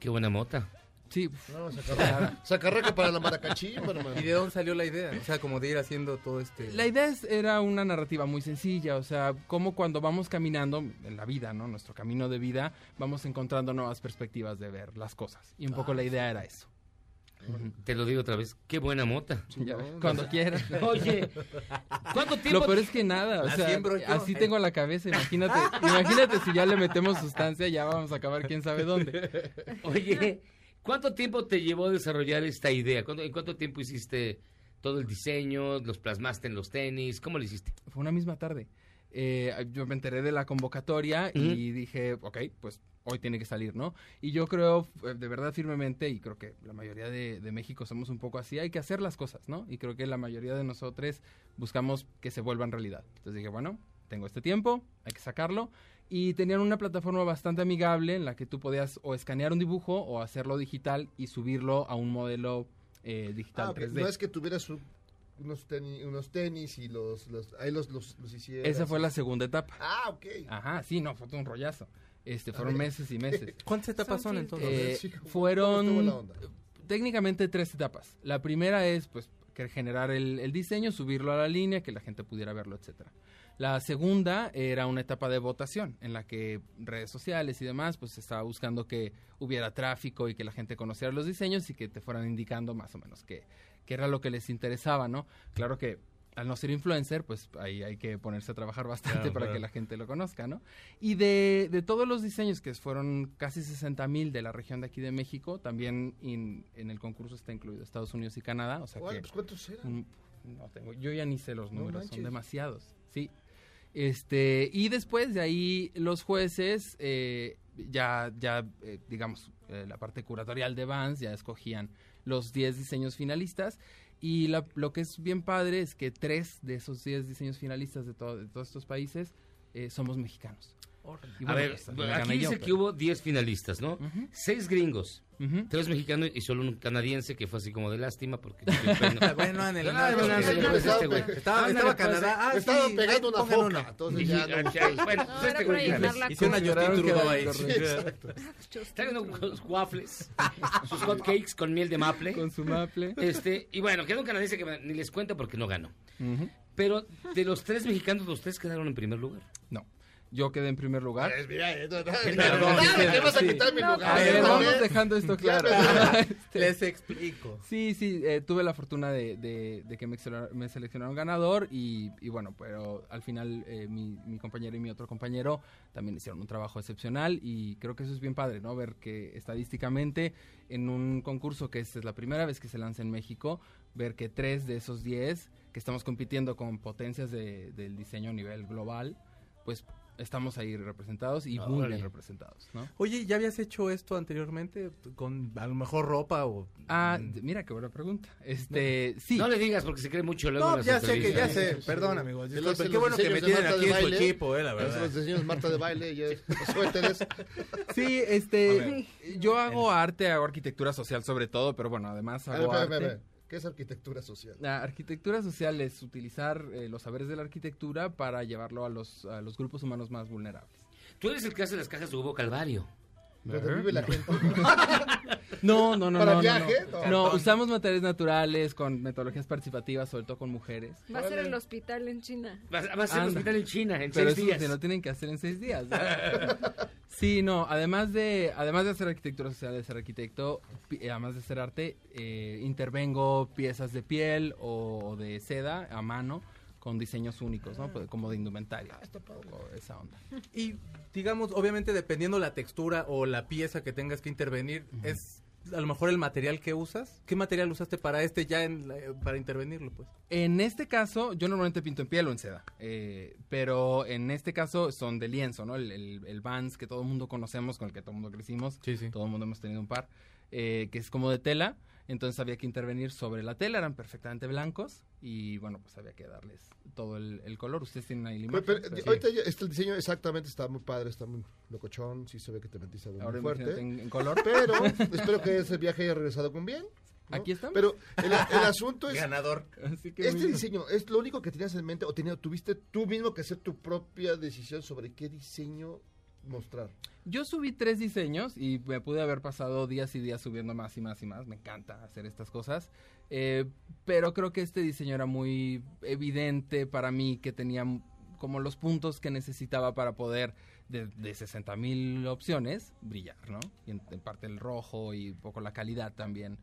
Qué buena mota.
Sí.
No, sacarraca, sacarraca para la maracachimba, hermano.
¿Y de dónde salió la idea? O sea, como de ir haciendo todo este...
La idea es- era una narrativa muy sencilla, o sea, como cuando vamos caminando en la vida, ¿no? Nuestro camino de vida, vamos encontrando nuevas perspectivas de ver las cosas. Y un poco la idea era eso.
Te lo digo otra vez, qué buena mota.
Ya cuando quieras.
Oye, ¿cuánto tiempo?
Lo peor es que nada, o sea, así tengo la cabeza, imagínate, imagínate si ya le metemos sustancia, ya vamos a acabar quién sabe dónde.
Oye, ¿cuánto tiempo te llevó desarrollar esta idea? ¿Cuánto- ¿En cuánto tiempo hiciste todo el diseño? ¿Los plasmaste en los tenis? ¿Cómo lo hiciste?
Fue una misma tarde. Eh, yo me enteré de la convocatoria y dije, ok, pues hoy tiene que salir, ¿no? Y yo creo eh, de verdad firmemente, y creo que la mayoría de, de México somos un poco así, hay que hacer las cosas, ¿no? Y creo que la mayoría de nosotros buscamos que se vuelvan realidad. Entonces dije, bueno, tengo este tiempo, hay que sacarlo. Y tenían una plataforma bastante amigable en la que tú podías o escanear un dibujo o hacerlo digital y subirlo a un modelo eh, digital
Ah, ok.
3D.
No es que tuvieras un- unos, tenis, unos tenis y los, los ahí los, los, los hicieras.
Esa fue la segunda etapa.
Ah, ok.
Ajá, sí, no, fue todo un rollazo. Este,
A
fueron meses y meses.
¿Cuántas etapas son entonces?
Eh,
Sí, ¿cómo- cómo
fueron técnicamente tres etapas. La primera es pues que generar el, el diseño, subirlo a la línea, que la gente pudiera verlo, etcétera. La segunda era una etapa de votación en la que redes sociales y demás pues estaba buscando que hubiera tráfico y que la gente conociera los diseños y que te fueran indicando más o menos qué, qué era lo que les interesaba, ¿no? Claro que al no ser influencer, pues ahí hay que ponerse a trabajar bastante
Claro,
para
claro.
que la gente lo conozca, ¿no? Y de, de todos los diseños, que fueron casi 60 mil de la región de aquí de México, también in- en el concurso está incluido Estados Unidos y Canadá, o sea que...
pues, ¿cuántos eran?
un- no tengo, yo ya ni sé los
No
números, son demasiados, sí. Este, y después de ahí los jueces, eh, ya, ya eh, digamos, eh, la parte curatorial de Vans, ya escogían los 10 diseños finalistas. Y la- lo que es bien padre es que tres de esos 10 diseños finalistas de, todo- de todos estos países eh, somos mexicanos.
A ver,
me
aquí dice que hubo 10 finalistas, ¿no? Seis gringos, tres mexicanos y solo un canadiense que fue así como de lástima porque...
Bueno, en el. Estaba- Canadá. Ah,
Estaba pegando una foca, entonces ya
bueno,
No,
pues
era
este
para
güey...
llenar la
Hice una Trudeau ahí.
viendo los waffles, sus hot cakes con miel de maple.
Con su maple.
Este, y bueno, quedó un canadiense que ni les cuento porque no ganó. Pero de los tres mexicanos, los tres quedaron en primer lugar.
No. Yo quedé en primer lugar.
Pues mira, eh, no, no,
Perdón,
no,
sí,
¿qué vas a
sí.
quitar mi
A
lugar?
ver,
No,
vamos dejando esto claro. Este,
Les explico.
Sí, sí, eh, tuve la fortuna de, de- de que me, me seleccionaron ganador y, y bueno, pero al final eh, mi, mi compañero y mi otro compañero también hicieron un trabajo excepcional y creo que eso es bien padre, ¿no? Ver que estadísticamente en un concurso que es, es la primera vez que se lanza en México, ver que tres de esos diez que estamos compitiendo con potencias de- del diseño a nivel global, pues estamos ahí representados y muy
Órale.
bien representados, ¿no?
Oye, ¿ya habías hecho esto anteriormente? Con a lo mejor ropa o...
Ah, d- mira qué buena pregunta. Este, sí.
No le digas porque se cree mucho luego
No, ya sé que ya sé. Perdón, amigos. Qué bueno que me tienen
Marta
aquí en su equipo, eh, la verdad.
los diseños Marta de baile y es- los suéteres.
Sí, este, yo hago arte, hago arquitectura social sobre todo, pero bueno, además
A ver,
hago arte.
¿Qué es arquitectura social?
La arquitectura social es utilizar eh, los saberes de la arquitectura para llevarlo a los, a los grupos humanos más vulnerables.
Tú eres el que hace las cajas de Hugo Calvario.
Vive la gente.
No, no, no,
¿Para
no, no,
viaje?
no.
No.
Usamos materiales naturales con metodologías participativas, sobre todo con mujeres.
Va a ser el hospital en China.
Va, va a ser el hospital en China en
Pero
seis
eso
días.
se lo tienen que hacer en seis días. sí, no, además de, además de hacer arquitectura social, de ser arquitecto, eh, además de hacer arte, eh, intervengo piezas de piel o de seda a mano con diseños únicos, ¿no? Pues, Como de indumentaria. o esa onda.
Y digamos, obviamente dependiendo la textura o la pieza que tengas que intervenir, es a lo mejor el material que usas. ¿Qué material usaste para este ya en la- para intervenirlo, pues?
En este caso, yo normalmente pinto en piel o en seda, eh, pero en este caso son de lienzo, ¿no? El, el, el Vans que todo el mundo conocemos, con el que todo el mundo crecimos, todo el mundo hemos tenido un par, eh, que es como de tela, entonces había que intervenir sobre la tela, eran perfectamente blancos y bueno, pues había que darles todo el, el color. Ustedes tienen ahí la
Pero,
imagen.
pero,
pero-
ahorita ya- este, el diseño exactamente está muy padre, está muy locochón, sí se ve que te metiste algo
Ahora
muy fuerte.
en- en color.
Pero espero que ese viaje haya regresado con bien. ¿no?
Aquí estamos.
Pero el, el asunto es...
Ganador.
Así que
Este diseño, ¿es lo único que tenías en mente o tenía- tuviste tú mismo que hacer tu propia decisión sobre qué diseño mostrar?
Yo subí tres diseños y me pude haber pasado días y días subiendo más y más y más. Me encanta hacer estas cosas. Eh, pero creo que este diseño era muy evidente para mí que tenía como los puntos que necesitaba para poder, de, de 60 mil opciones, brillar, ¿no? Y en, en parte el rojo y un poco la calidad también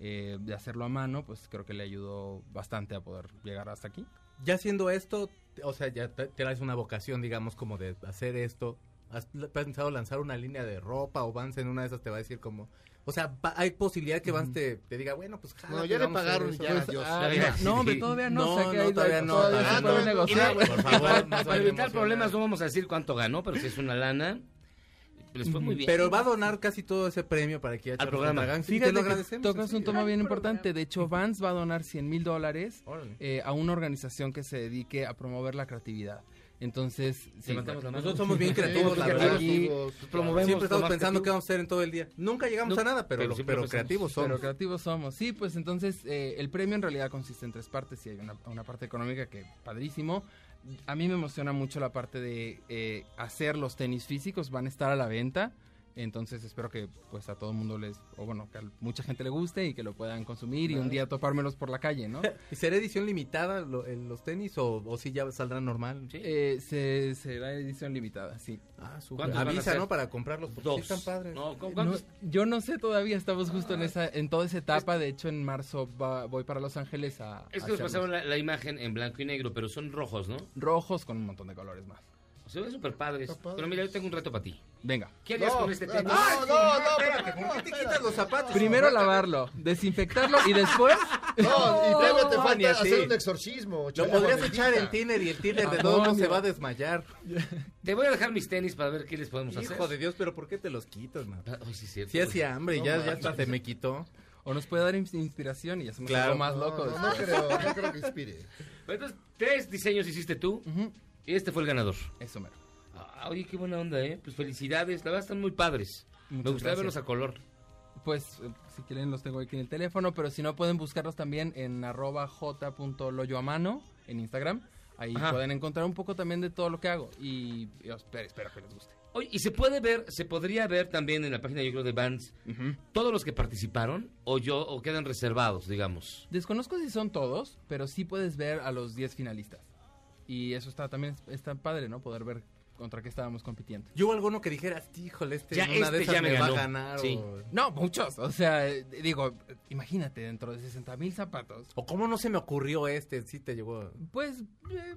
eh, de hacerlo a mano, pues creo que le ayudó bastante a poder llegar hasta aquí.
Ya haciendo esto, o sea, ya te, te das una vocación, digamos, como de hacer esto. ¿Has pensado lanzar una línea de ropa o Vans en una de esas te va a decir como... O sea, va- hay posibilidad que Vans te, te diga, bueno, pues...
No,
jálate,
ya le pagaron, ya,
Pues,
adiós.
ah,
Ya, no, hombre, todavía no, o sea, que ahí
todavía no.
todavía se puede
no.
negociar.
Por favor, no
para evitar problemas no vamos a decir cuánto ganó, pero si es una lana, les fue muy bien.
Pero va a donar casi todo ese premio para que haya
Al programa.
Fíjate
te lo
que
agradecemos.
tocas un tema bien importante. De hecho, Vans va a donar 100 mil dólares eh, a una organización que se dedique a promover la creatividad. Entonces, sí,
Levantamos la mano.
Nosotros somos bien creativos, la verdad.
Aquí
promovemos
Siempre estamos pensando qué vamos a hacer en todo el día. Nunca llegamos
No,
a nada, pero,
pero
lo-
siempre
pero
pensamos.
creativos somos.
Pero creativos somos. Sí, pues entonces eh, el premio en realidad consiste en tres partes y hay una, una parte económica que padrísimo. A mí me emociona mucho la parte de eh, hacer los tenis físicos, van a estar a la venta. Entonces espero que pues a todo el mundo les, o bueno, que a mucha gente le guste y que lo puedan consumir y un día topármelos por la calle, ¿no?
¿Y será edición limitada lo- en los tenis o, o si ya saldrán normal?
Eh, se, será edición limitada, sí.
Ah, súper.
¿Cuántos van a
Avisa? ¿no? Para comprarlos porque sí
Dos.
están padres.
No, ¿cu-
No,
cuántos?
yo no sé todavía, estamos justo en esa, en toda esa etapa. De hecho, en marzo va- voy para Los Ángeles a,
Es que nos pasaron la, la imagen en blanco y negro, pero son rojos, ¿no?
rojos con un montón de colores más.
Se ven súper padres. Pero mira, yo tengo un reto para ti.
Venga.
¿Qué harías
No,
con este tenis?
no, no, no,
Espérate, ¿por qué te quitas los zapatos?
Primero lavarlo, desinfectarlo y después.
No, y luego te falta hacer un exorcismo.
Lo podrías echar en Tinder y el Tinder de
Ah,
modos se va a desmayar.
Te voy a dejar mis tenis para ver qué les podemos hacer.
Hijo de Dios, pero ¿por qué te los quitas, man?
Ah, sí.
Si hacía hambre,
No
ya, ya hasta se me quitó.
O nos puede dar ins- inspiración y hacemos
Claro.
algo más loco.
no, creo, no creo que inspire.
Bueno, Entonces, tres diseños hiciste tú este fue el ganador.
Eso mero.
Ah, oye, qué buena onda, ¿eh? Pues felicidades, la verdad están muy padres. Me
Muchas
gustaría
gracias.
verlos a color.
Pues eh, si quieren los tengo aquí en el teléfono, pero si no pueden buscarlos también en arroba j.loyoamano en Instagram. Ahí
Ajá.
pueden encontrar un poco también de todo lo que hago y, y espero, espero que les guste.
Oye, y se puede ver, se podría ver también en la página, yo creo, de Vans, todos los que participaron o yo, o quedan reservados, digamos.
Desconozco si son todos, pero sí puedes ver a los 10 finalistas. Y eso está también está padre, ¿no? Poder ver contra qué estábamos compitiendo.
¿Y hubo alguno que dijeras, híjole, este
Ya
una de
este
esas
ya me
me va a
ganó"?
ganar?
Sí.
o-
No, muchos. O sea, eh, digo, imagínate, dentro de 60 mil zapatos.
¿O cómo no se me ocurrió este? Sí te llegó.
Pues, eh,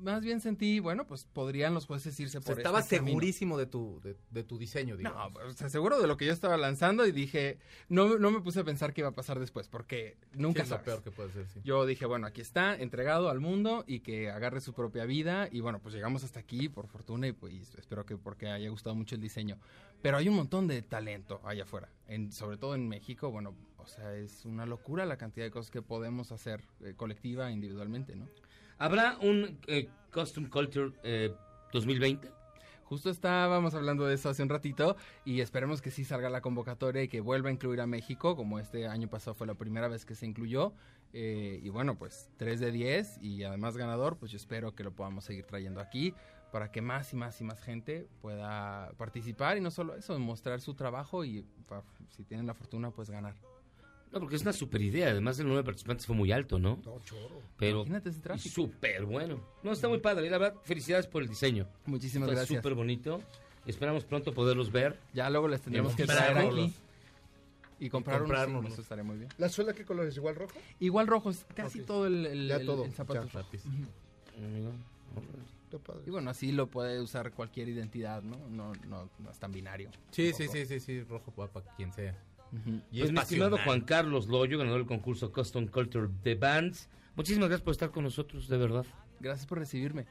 más bien sentí, bueno, pues podrían los jueces irse
O sea,
por
estabas
este camino.
segurísimo de tu, de, de tu diseño, digamos.
No, o sea, seguro de lo que yo estaba lanzando y dije, no, no me puse a pensar qué iba a pasar después, porque nunca
Sí, es lo peor que puede ser, sí.
Yo dije, bueno, aquí está, entregado al mundo y que agarre su propia vida. Y bueno, pues llegamos hasta aquí, por fortuna, y pues espero que porque haya gustado mucho el diseño. Pero hay un montón de talento allá afuera, en, sobre todo en México. Bueno, o sea, es una locura la cantidad de cosas que podemos hacer eh, colectiva, individualmente, ¿no?
¿Habrá un eh, Custom Culture eh, 2020?
Justo estábamos hablando de eso hace un ratito y esperemos que sí salga la convocatoria y que vuelva a incluir a México, como este año pasado fue la primera vez que se incluyó. Eh, y bueno, pues 3 de 10 y además ganador, pues yo espero que lo podamos seguir trayendo aquí para que más y más y más gente pueda participar y no solo eso, mostrar su trabajo y si tienen la fortuna, pues ganar.
No, porque es una super idea. Además, el número de participantes fue muy alto, ¿no?
No, choro.
Pero
Imagínate ese tráfico.
súper bueno. No, está muy padre. y La verdad, felicidades por el diseño.
Muchísimas
Está
gracias.
súper bonito. Esperamos pronto poderlos ver.
Ya luego les tendremos que
Comprarlos.
traer aquí y comprar unos, eso estaría muy bien.
¿La suela qué color es? ¿Igual rojo?
Igual rojo, es casi
Ok.
todo el, el,
Ya
el-
todo,
el zapato.
ya. Está padre.
Y bueno, así lo puede usar cualquier identidad, ¿no? No, no, no es tan binario.
Sí, sí, sí, sí, sí, rojo para quien sea.
Ujú.
Y
pues
es
mi estimado. Juan Carlos Loyo, ganador del concurso Custom Culture de Bands. Muchísimas gracias por estar con nosotros, de verdad.
Gracias por recibirme.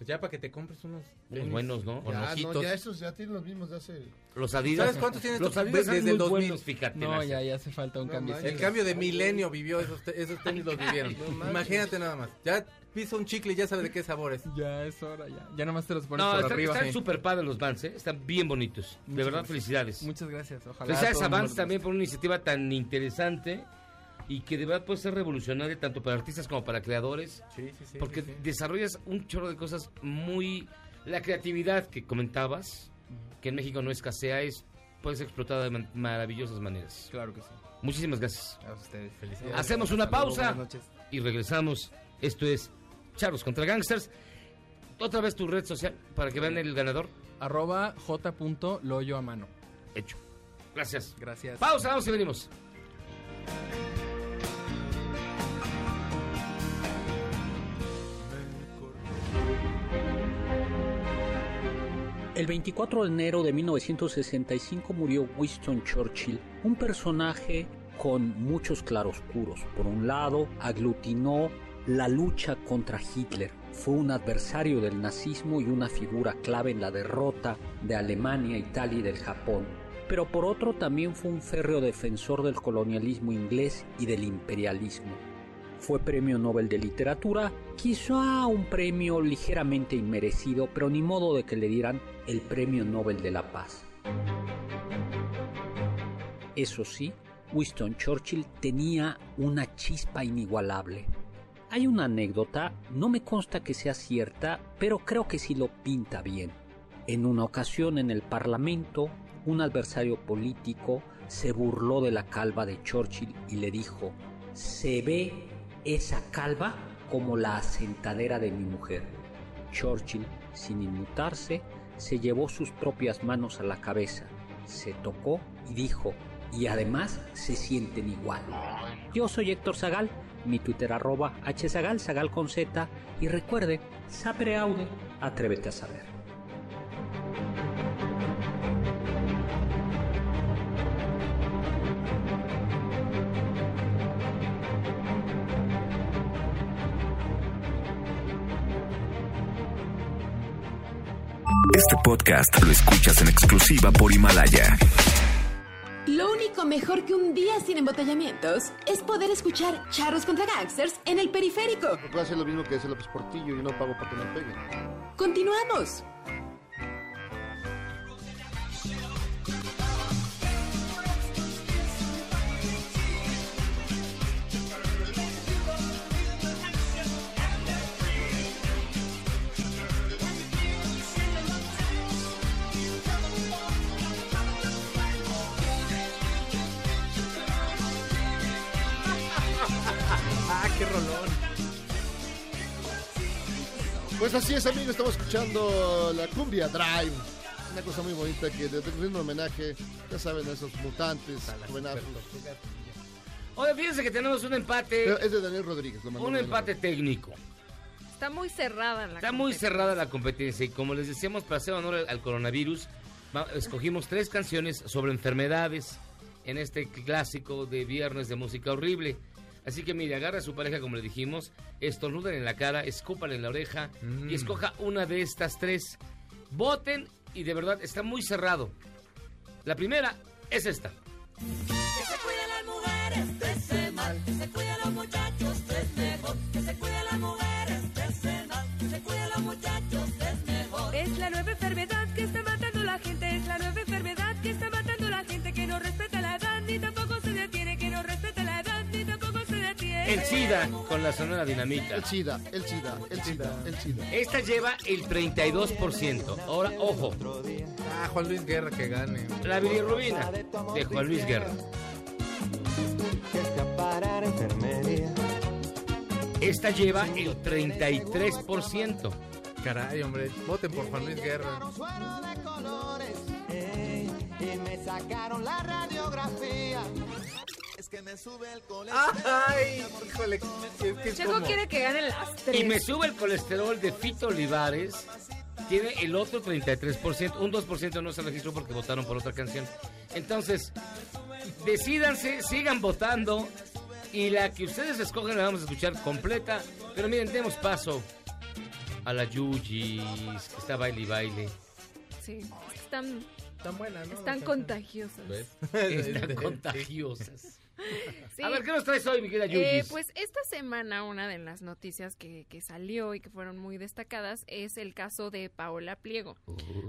Pues ya para que te compres unos... Tenis
buenos, ¿no?
con
Ya, no, ya esos ya tienen los mismos de hace...
Los Adidas.
¿Sabes cuántos tienes
Los? Adidas
Desde el 2000.
buenos, fíjate.
No,
Nace.
ya, ya hace falta un
No
cambio.
El cambio de milenio vivió, esos, te- esos tenis los vivieron.
No.
Imagínate nada más. Ya pisa un chicle y ya sabe de qué sabor es.
Ya es hora, ya. Ya nomás te los pones
No,
por arriba.
están
sí.
súper padres los Vans, ¿eh? Están bien bonitos. de verdad,
gracias.
felicidades.
Muchas gracias. Ojalá.
Felicidades a Vans también por una iniciativa tan interesante y que de verdad puede ser revolucionaria tanto para artistas como para creadores.
Sí, sí, sí.
porque
sí, sí.
desarrollas un chorro de cosas muy... La creatividad que comentabas, que en México no escasea, es, puede ser explotada de maravillosas maneras.
Claro que sí.
Muchísimas gracias.
A ustedes.
Felicidades.
Hacemos una pausa
buenas noches.
y regresamos. Esto es Charlos contra Gangsters. Otra vez tu red social para que vean el ganador.
Arroba j.loyo a mano.
Hecho. Gracias.
Gracias.
Pausa, vamos y venimos.
El 24 de enero de 1965 murió Winston Churchill, un personaje con muchos claroscuros. Por un lado, aglutinó la lucha contra Hitler. Fue un adversario del nazismo y una figura clave en la derrota de Alemania, Italia y del Japón. Pero por otro también fue un férreo defensor del colonialismo inglés y del imperialismo. Fue premio Nobel de Literatura, quizá un premio ligeramente inmerecido, pero ni modo de que le dieran el premio Nobel de la Paz. Eso sí, Winston Churchill tenía una chispa inigualable. Hay una anécdota, no me consta que sea cierta, pero creo que sí lo pinta bien. En una ocasión en el Parlamento, un adversario político se burló de la calva de Churchill y le dijo, se ve esa calva como la asentadera de mi mujer. Churchill, sin inmutarse, se llevó sus propias manos a la cabeza, se tocó y dijo, y además se sienten igual. Yo soy Héctor Zagal, mi Twitter arroba hzagal, y recuerde, sapere aude, atrévete a saber.
Podcast lo escuchas en exclusiva por Himalaya.
Lo único mejor que un día sin embotellamientos es poder escuchar Charros contra Gangsters en el periférico.
A ser lo mismo que hace López Portillo y no pago para que me peguen.
Continuamos.
Pues así es, amigos, estamos escuchando la Cumbia Drive. Una cosa muy bonita que le rindo un homenaje, ya saben, a esos mutantes.
Oye, fíjense que tenemos un empate.
Pero es de Daniel Rodríguez. lo mandó
Un empate técnico.
Está muy cerrada la
Está muy cerrada la competencia y como les decíamos, para hacer honor al- coronavirus, escogimos tres canciones sobre enfermedades en este clásico de viernes de música horrible. Así que mire, agarra a su pareja como le dijimos, estornuden en la cara, escúpale en la oreja y escoja una de estas tres. Voten y de verdad está muy cerrado. La primera es esta.
Que se cuiden las mujeres de ese mal, que se cuiden
El SIDA con la sonora dinamita.
El SIDA, el SIDA, el SIDA, el SIDA.
Esta lleva el 32%. Ahora, ojo.
Ah, Juan Luis Guerra que gane.
La bilirrubina de Juan Luis Guerra. Esta lleva el 33%.
Caray, hombre, voten por Juan Luis Guerra.
Y me sacaron la radiografía. Que me sube el colesterol.
Ay, híjole, es que es
Checo
como-
quiere que ganen las tres.
Y me sube el colesterol de Fito Olivares. Tiene el otro 33%. Un 2% no se registró porque votaron por otra canción. Entonces, decídanse, sigan votando. Y la que ustedes escogen la vamos a escuchar completa. Pero miren, demos paso a la Yuyis, que está baile y baile.
Sí, están,
Están buenas, ¿no?
están contagiosas.
Están contagiosas.
Sí.
A ver, ¿qué nos traes hoy, mi querida
Eh, pues esta semana una de las noticias que, que salió y que fueron muy destacadas es el caso de Paola Pliego.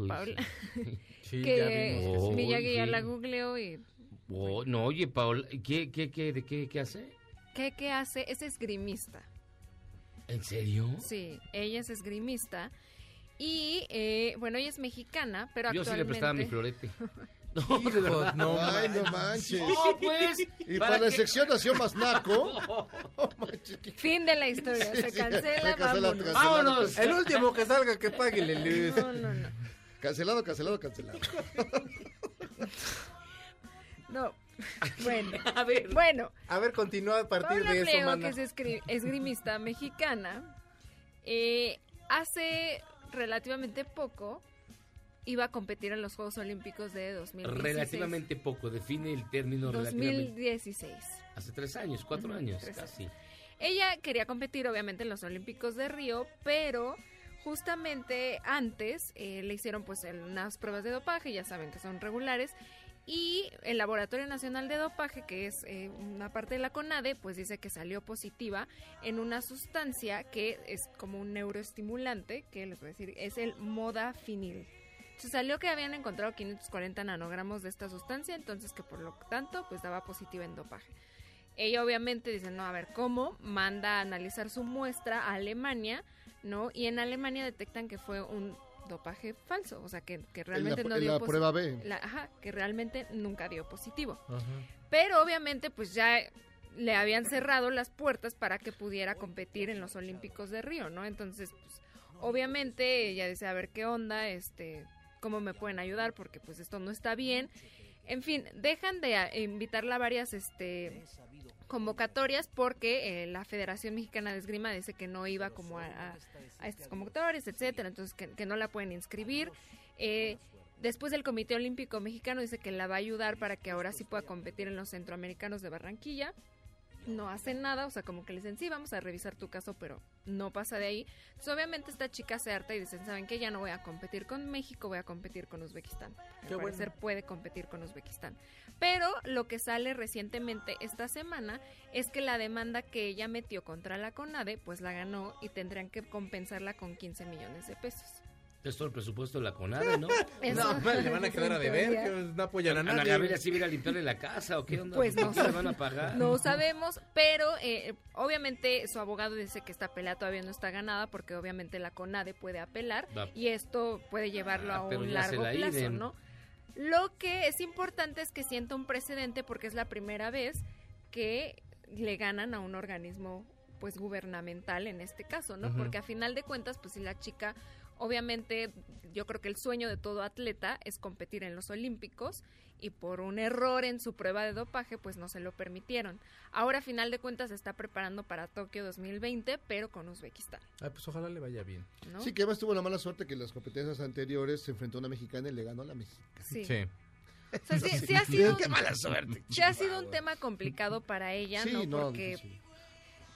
Paola,
Sí,
que
ya.
Miyagi ya
Uy,
la googleó y
Oh, no, oye, Paola, ¿qué, qué, qué, de qué, qué hace?
¿qué, qué hace? Es esgrimista.
¿En serio?
Sí, ella es esgrimista. Y eh, bueno, ella es mexicana, pero
Yo sí le
actualmente...
prestaba mi florete. No, de verdad.
no Ay, no manches.
No, pues.
Y para la
que-
sección nació más naco.
Fin de la historia, se
sí,
cancela,
se cancela,
vámonos.
cancelado,
Vámonos.
cancelado.
El último que salga que pague la luz.
No, no, no.
Cancelado, cancelado, cancelado.
No. Bueno,
A ver.
bueno,
A ver, continúa a partir
Paola
de eso,
Pliego,
mana.
que es esgri- esgrimista mexicana, eh, hace relativamente poco iba a competir en los Juegos Olímpicos de 2016.
Relativamente poco, define el término relativamente.
2016.
Hace tres años, cuatro años, casi.
Ella quería competir obviamente en los Olímpicos de Río, pero justamente antes eh, le hicieron pues unas pruebas de dopaje, ya saben que son regulares, y el Laboratorio Nacional de Dopaje, que es eh, una parte de la CONADE, pues dice que salió positiva en una sustancia que es como un neuroestimulante, que les voy a decir, es el modafinil. Se salió que habían encontrado 540 nanogramos de esta sustancia, entonces que por lo tanto pues daba positiva en dopaje. Ella obviamente dice, no, a ver, ¿cómo? Manda a analizar su muestra a Alemania, ¿no? Y en Alemania detectan que fue un dopaje falso, o sea, que, que realmente
la-
no dio
la prueba B.
la- ajá, que realmente nunca dio positivo. Pero obviamente pues ya le habían cerrado las puertas para que pudiera competir en los Olímpicos de Río, ¿no? Entonces, pues, obviamente ella dice, a ver qué onda, este, cómo me pueden ayudar porque pues esto no está bien. En fin, dejan de a- invitarla a varias este convocatorias porque eh, la Federación Mexicana de Esgrima dice que no iba como a, a- a estas convocatorias, etcétera, entonces que, que no la pueden inscribir. Eh, después el Comité Olímpico Mexicano dice que la va a ayudar para que ahora sí pueda competir en los Centroamericanos de Barranquilla. No hacen nada, o sea, como que le dicen, sí, vamos a revisar tu caso, pero no pasa de ahí. Entonces, obviamente esta chica se harta y dicen, ¿saben qué? Ya no voy a competir con México, voy a competir con Uzbekistán. Al
Qué bueno.
parecer puede competir con Uzbekistán. Pero lo que sale recientemente esta semana es que la demanda que ella metió contra la CONADE, pues la ganó y tendrían que compensarla con 15 millones de pesos.
Es todo el presupuesto de la CONADE, ¿no?
Eso.
No, le van a quedar a deber, que no apoyan a
Ana
nadie.
Gabriela sí a limpiarle la casa o qué onda?
Pues no,
¿Cuánto le van a pagar?
no sabemos, pero eh, obviamente su abogado dice que esta pelea todavía no está ganada porque obviamente la CONADE puede apelar
Va.
y esto puede llevarlo
Ah,
a
pero
un
se
largo
la
plazo,
iden.
¿no? Lo que es importante es que sienta un precedente porque es la primera vez que le ganan a un organismo pues gubernamental en este caso, ¿no? Porque a final de cuentas, pues si la chica, obviamente, yo creo que el sueño de todo atleta es competir en los Olímpicos y por un error en su prueba de dopaje, pues no se lo permitieron. Ahora, a final de cuentas, se está preparando para Tokio 2020, pero con Uzbekistán.
Ah, pues ojalá le vaya bien.
¿no?
Sí, que además tuvo la mala suerte que en las competencias anteriores se enfrentó a una mexicana y le ganó a la mexicana.
Sí.
Sí.
O sea, sí, sí ha sido,
Qué mala suerte.
sí ha sido un tema complicado para ella,
Sí,
¿no?
no,
Porque
sí.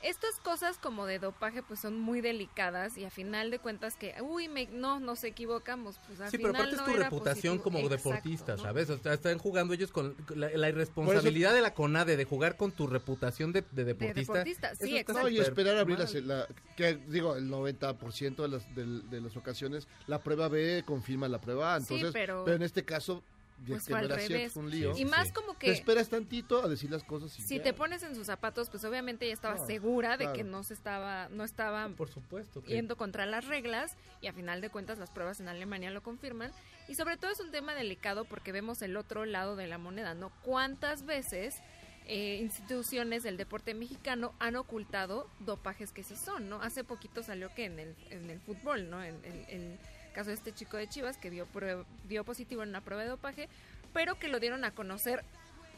Estas cosas como de dopaje pues son muy delicadas y a final de cuentas que, uy, me, no, nos equivocamos, pues al
Sí, pero aparte es tu reputación
positivo.
como
Exacto,
deportista,
¿no?
¿sabes? O sea, están jugando ellos con la, la irresponsabilidad de la CONADE de jugar con tu reputación de, de deportista.
deportista, sí,
Eso está
No, y esperar a abrir la,
mal.
la- que digo, el 90% de las, del- de, las ocasiones, la prueba B confirma la prueba A.
Sí,
Entonces,
pero-
en este caso,
Pues fue al revés.
fue un lío.
Y más como que-
Te esperas tantito a decir las cosas y
Si
ya.
te pones en sus zapatos, pues obviamente ella estaba segura de
claro.
que no se estaba, no estaba
Por supuesto. que-
yendo contra las reglas y a final de cuentas las pruebas en Alemania lo confirman y sobre todo es un tema delicado porque vemos el otro lado de la moneda, ¿no? ¿Cuántas veces eh, instituciones del deporte mexicano han ocultado dopajes que sí son, ¿no? Hace poquito salió que en el, en el fútbol, ¿no? En el, el caso de este chico de Chivas que dio, dio positivo en una prueba de dopaje, pero que lo dieron a conocer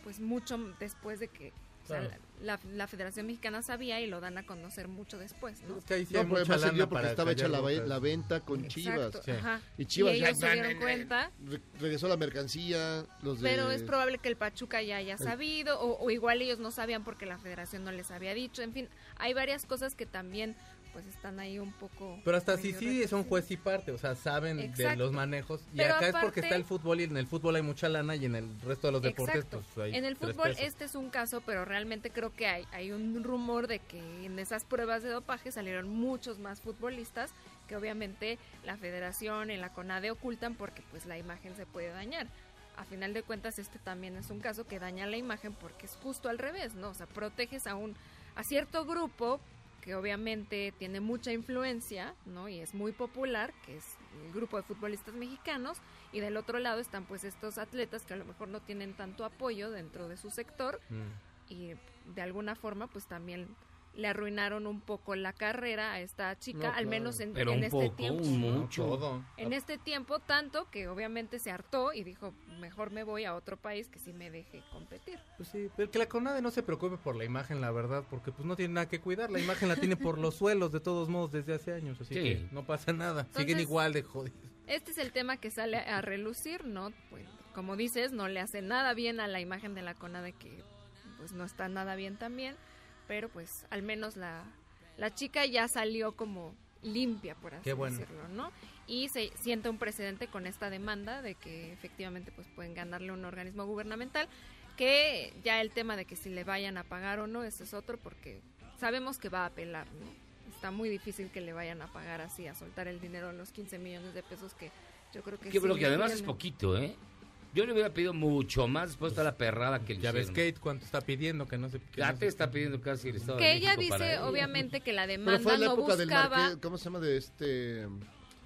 pues mucho después de que o sea,
Claro.
la, la Federación Mexicana sabía y lo dan a conocer mucho después, ¿no?
Es que ahí sí
No, pero además se
lana
dio porque estaba hecha la, venta con Chivas.
Ajá.
Y Chivas
Y
ya
se dieron cuenta.
re- regresó la mercancía, los de...
Pero es probable que el Pachuca ya haya sabido, o, o igual ellos no sabían porque la federación no les había dicho. En fin, hay varias cosas que también pues están ahí un poco...
Pero hasta sí, sí, son juez y parte, o sea, saben de
Exacto.
los manejos. Y
Pero
acá es porque
aparte-
está el fútbol y en el fútbol hay mucha lana y en el resto de los deportes
Exacto.
pues hay
en el fútbol este es un caso, pero realmente creo que hay, hay un rumor de que en esas pruebas de dopaje salieron muchos más futbolistas que obviamente la federación y la CONADE ocultan porque pues la imagen se puede dañar. A final de cuentas este también es un caso que daña la imagen porque es justo al revés, ¿no? O sea, proteges a un a cierto grupo que obviamente tiene mucha influencia, ¿no? Y es muy popular, que es el grupo de futbolistas mexicanos, y del otro lado están pues estos atletas que a lo mejor no tienen tanto apoyo dentro de su sector
Mm.
y de alguna forma pues también le arruinaron un poco la carrera a esta chica,
No,
al
claro.
menos en,
Pero
en
un
este
poco,
tiempo.
un mucho.
Todo.
En este tiempo, tanto que obviamente se hartó y dijo, mejor me voy a otro país que sí me deje competir.
Pues sí, pero que la CONADE no se preocupe por la imagen, la verdad, porque pues no tiene nada que cuidar. La imagen la tiene por los suelos de todos modos desde hace años, así
Sí.
que no pasa nada. Siguen igual de jodidos.
Este es el tema que sale a relucir, ¿no? Pues, como dices, no le hace nada bien a la imagen de la CONADE que pues no está nada bien también, pero pues al menos la, la chica ya salió como limpia, por así
bueno.
decirlo, ¿no? Y se siente un precedente con esta demanda de que efectivamente pues pueden ganarle a un organismo gubernamental, que ya el tema de que si le vayan a pagar o no, ese es otro, porque sabemos que va a apelar, ¿no? Está muy difícil que le vayan a pagar así, a soltar el dinero, los 15 millones de pesos que yo creo que
Que,
sí
pero que además es poquito, ¿eh? Yo le hubiera pedido mucho más después de la perrada que le
Ya ves. Kate cuánto está pidiendo que no se que
Ya
no
te
se-
está pidiendo casi el Estado
Que
de
ella
México
dice,
ella.
obviamente, que la
Pero
demanda
fue en la
no
época del
buscaba...
Marqués, ¿cómo se llama? De este...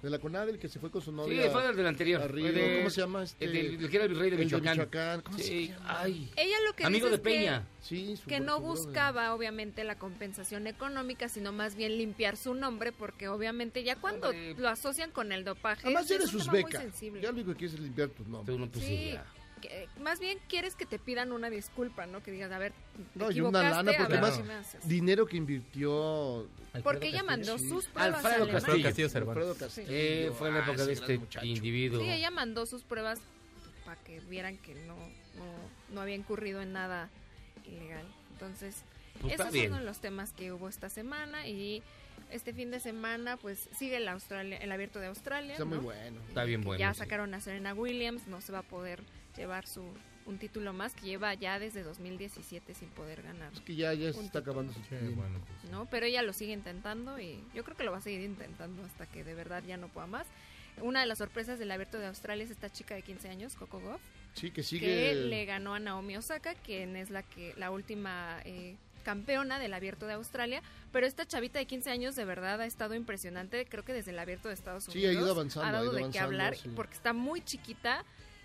De la CONADE, el que se fue con su novia.
Sí, fue del, del anterior.
Río.
de-
¿Cómo se llama este?
El, del- el que era el rey de
El de
Michoacán.
¿cómo se
Sí,
llama?
ay.
Ella lo que
Amigo
dice
de
es que-
Peña.
Sí, su
que no
su brother.
buscaba obviamente la compensación económica, sino más bien limpiar su nombre, porque obviamente ya cuando
Hombre.
lo asocian con el dopaje,
Además ya
es
eres uzbeca.
sensible.
Ya lo único que quieres es limpiar tu nombre.
Tú no, pues, sí.
Que- más bien quieres que te pidan una disculpa, ¿no? Que digas, a ver, te
No, y una lana, porque
ver haces.
dinero que invirtió...
Porque ella mandó
Sí.
sus pruebas
Alfredo
a.
Castillo.
Castillo Cervantes.
Alfredo Castillo.
Eh, fue en la
Ah,
época de este individuo.
Sí, ella mandó sus pruebas para que vieran que no, no, no había incurrido en nada ilegal. Entonces,
Pues
esos son los temas que hubo esta semana y este fin de semana pues sigue el Australia, el abierto de Australia.
Está muy
¿no?
bueno.
Está bien bueno.
ya
sí.
sacaron a Serena Williams, no se va a poder llevar su un título más que lleva ya desde 2017 sin poder ganar.
Es que ya, ya se está acabando su
Sí, bueno, pues.
¿no? Pero ella lo sigue intentando y yo creo que lo va a seguir intentando hasta que de verdad ya no pueda más. Una de las sorpresas del abierto de Australia es esta chica de 15 años, Coco Goff,
Sí, que
le ganó a Naomi Osaka, quien es la que la última eh, campeona del abierto de Australia. Pero esta chavita de 15 años de verdad ha estado impresionante, creo que desde el abierto de Estados
Sí,
Unidos.
ha ido avanzando,
ha
ha
dado
ido
de qué hablar
sí.
porque está muy chiquita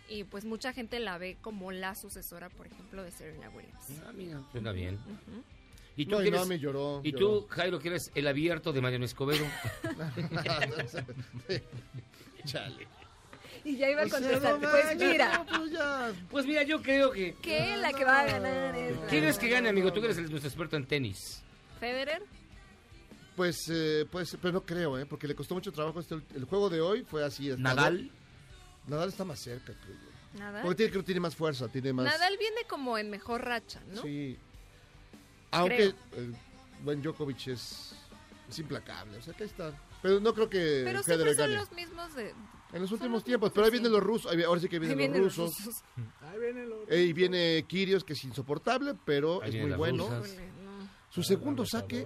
y pues mucha gente la ve como la sucesora, por ejemplo, de Serena Williams.
Ah, mira, suena bien.
Ujú.
¿Y tú,
No,
que
y no,
eres-
me lloró,
¿Y
lloró.
tú, Jairo, que eres el abierto de Mariano Escobedo?
Chale.
Y ya iba a
O sea,
contestar.
no
pues mira,
no, pues ya.
Pues mira, yo creo que...
que la que va a ganar es la-
¿Quién es que gane, amigo? Tú que eres el- nuestro experto en tenis.
Federer.
Pues, eh, pues, pero no creo, ¿eh? Porque le costó mucho trabajo. Este, el juego de hoy fue así.
¿Nadal?
Nadal está más cerca, creo yo.
Nadal.
Porque tiene, creo que tiene más fuerza, tiene más...
Nadal viene como en mejor racha, ¿no?
Sí. Aunque el buen Djokovic es, es implacable. O sea, que ahí está. Pero no creo que
Pero
Federer
son los mismos de...
En los últimos tiempos, pero ahí vienen los rusos, ahí- ahora sí que vienen,
Ahí vienen
los
los
rusos.
rusos.
Ahí viene lo...
Eh, y viene Kirios, que es insoportable, pero
Ahí
es
vienen
muy bueno.
rusas.
Su segundo saque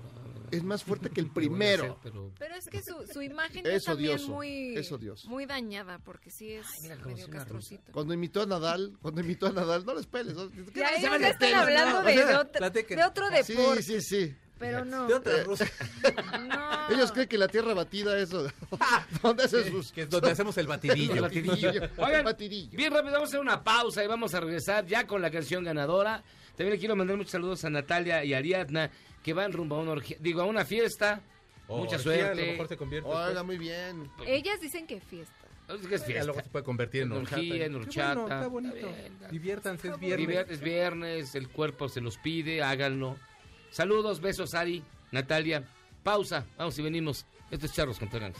es más fuerte que el primero.
Pero es que su, su imagen
Es
es también
odioso,
muy,
es odioso.
muy dañada porque sí es medio castrocito.
Cuando imitó a Nadal, cuando imitó a Nadal, no les peles. ¿no? ¿Qué
Ya
llaman
ya
de
están
pelos?
hablando
No,
de,
o sea,
de otro, de otro deporte.
Sí, sí, sí.
Pero no.
De otra rusa.
Ellos creen que la tierra batida es donde hacen sus...
Que es donde hacemos el batidillo.
El batidillo.
El batidillo.
bien rápido, vamos a hacer una pausa y vamos a regresar ya con la canción ganadora. También le quiero mandar muchos saludos a Natalia y Ariadna que van rumbo a una orgía- digo a una fiesta.
O
Mucha
orgía, a lo
suerte.
mejor se convierte
Oiga,
después.
muy bien.
Ellas dicen que fiesta.
Es que es
Ya
fiesta.
luego se puede convertir en
En
horchata.
orgía, en horchata.
bueno, está bonito.
Está.
Diviértanse, es
Viernes. Es viernes, el cuerpo se los pide, háganlo. Saludos, besos, Ari, Natalia. Pausa, vamos y venimos. Esto es Charros contra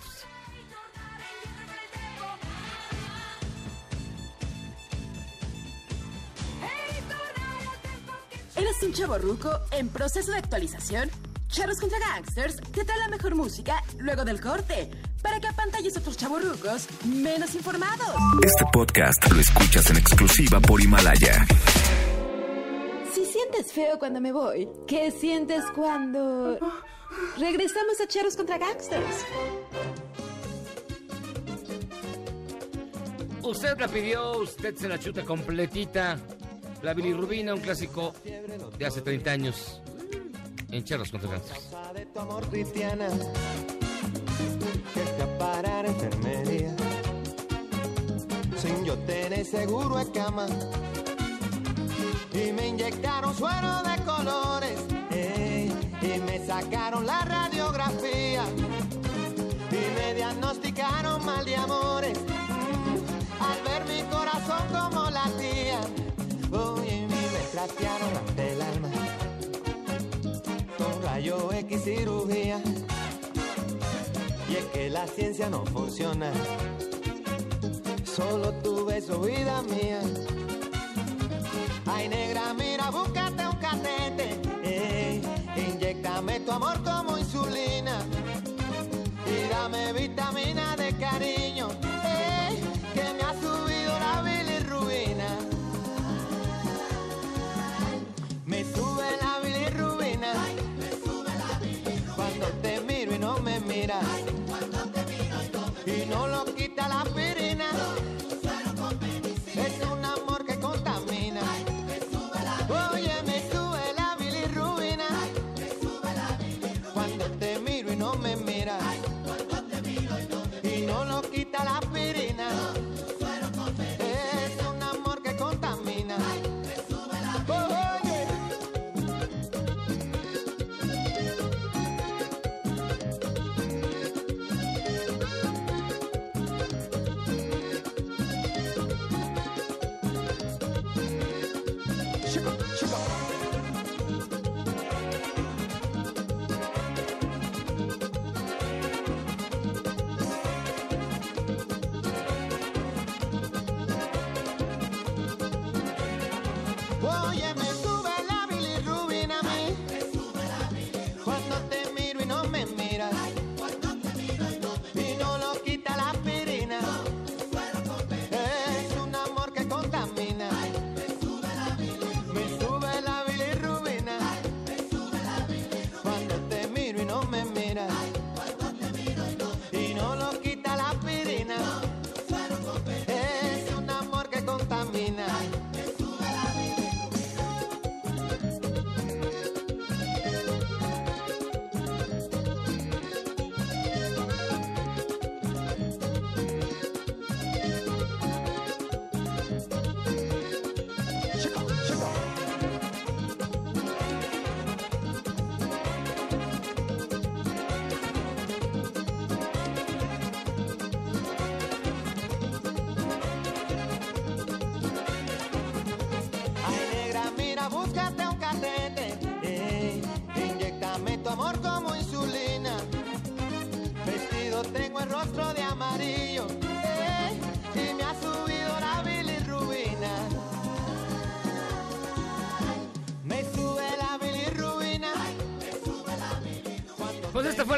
¿Eres un chavo ruco en proceso de actualización? Charros contra Gangsters te trae la mejor música luego del corte para que apantalles a otros chavos rucos menos informados.
Este podcast lo escuchas en exclusiva por Himalaya.
Si sientes feo cuando me voy, ¿qué sientes cuando regresamos a Charros contra Gangsters?
Usted la pidió, usted se la chuta completita. La bilirrubina, un clásico de hace 30 años. En Charros contra Gangsters.
de tu amor cristiana que enfermería sin yo tener seguro de cama y me inyectaron suero de colores eh, y me sacaron la radiografía y me diagnosticaron mal de amores rayo X cirugía. Y es que la ciencia no funciona. Solo tu beso, vida mía. Ay, negra, mira, búscate un catete. Ey, inyectame tu amor como insulina. Y dame vitamina de cariño.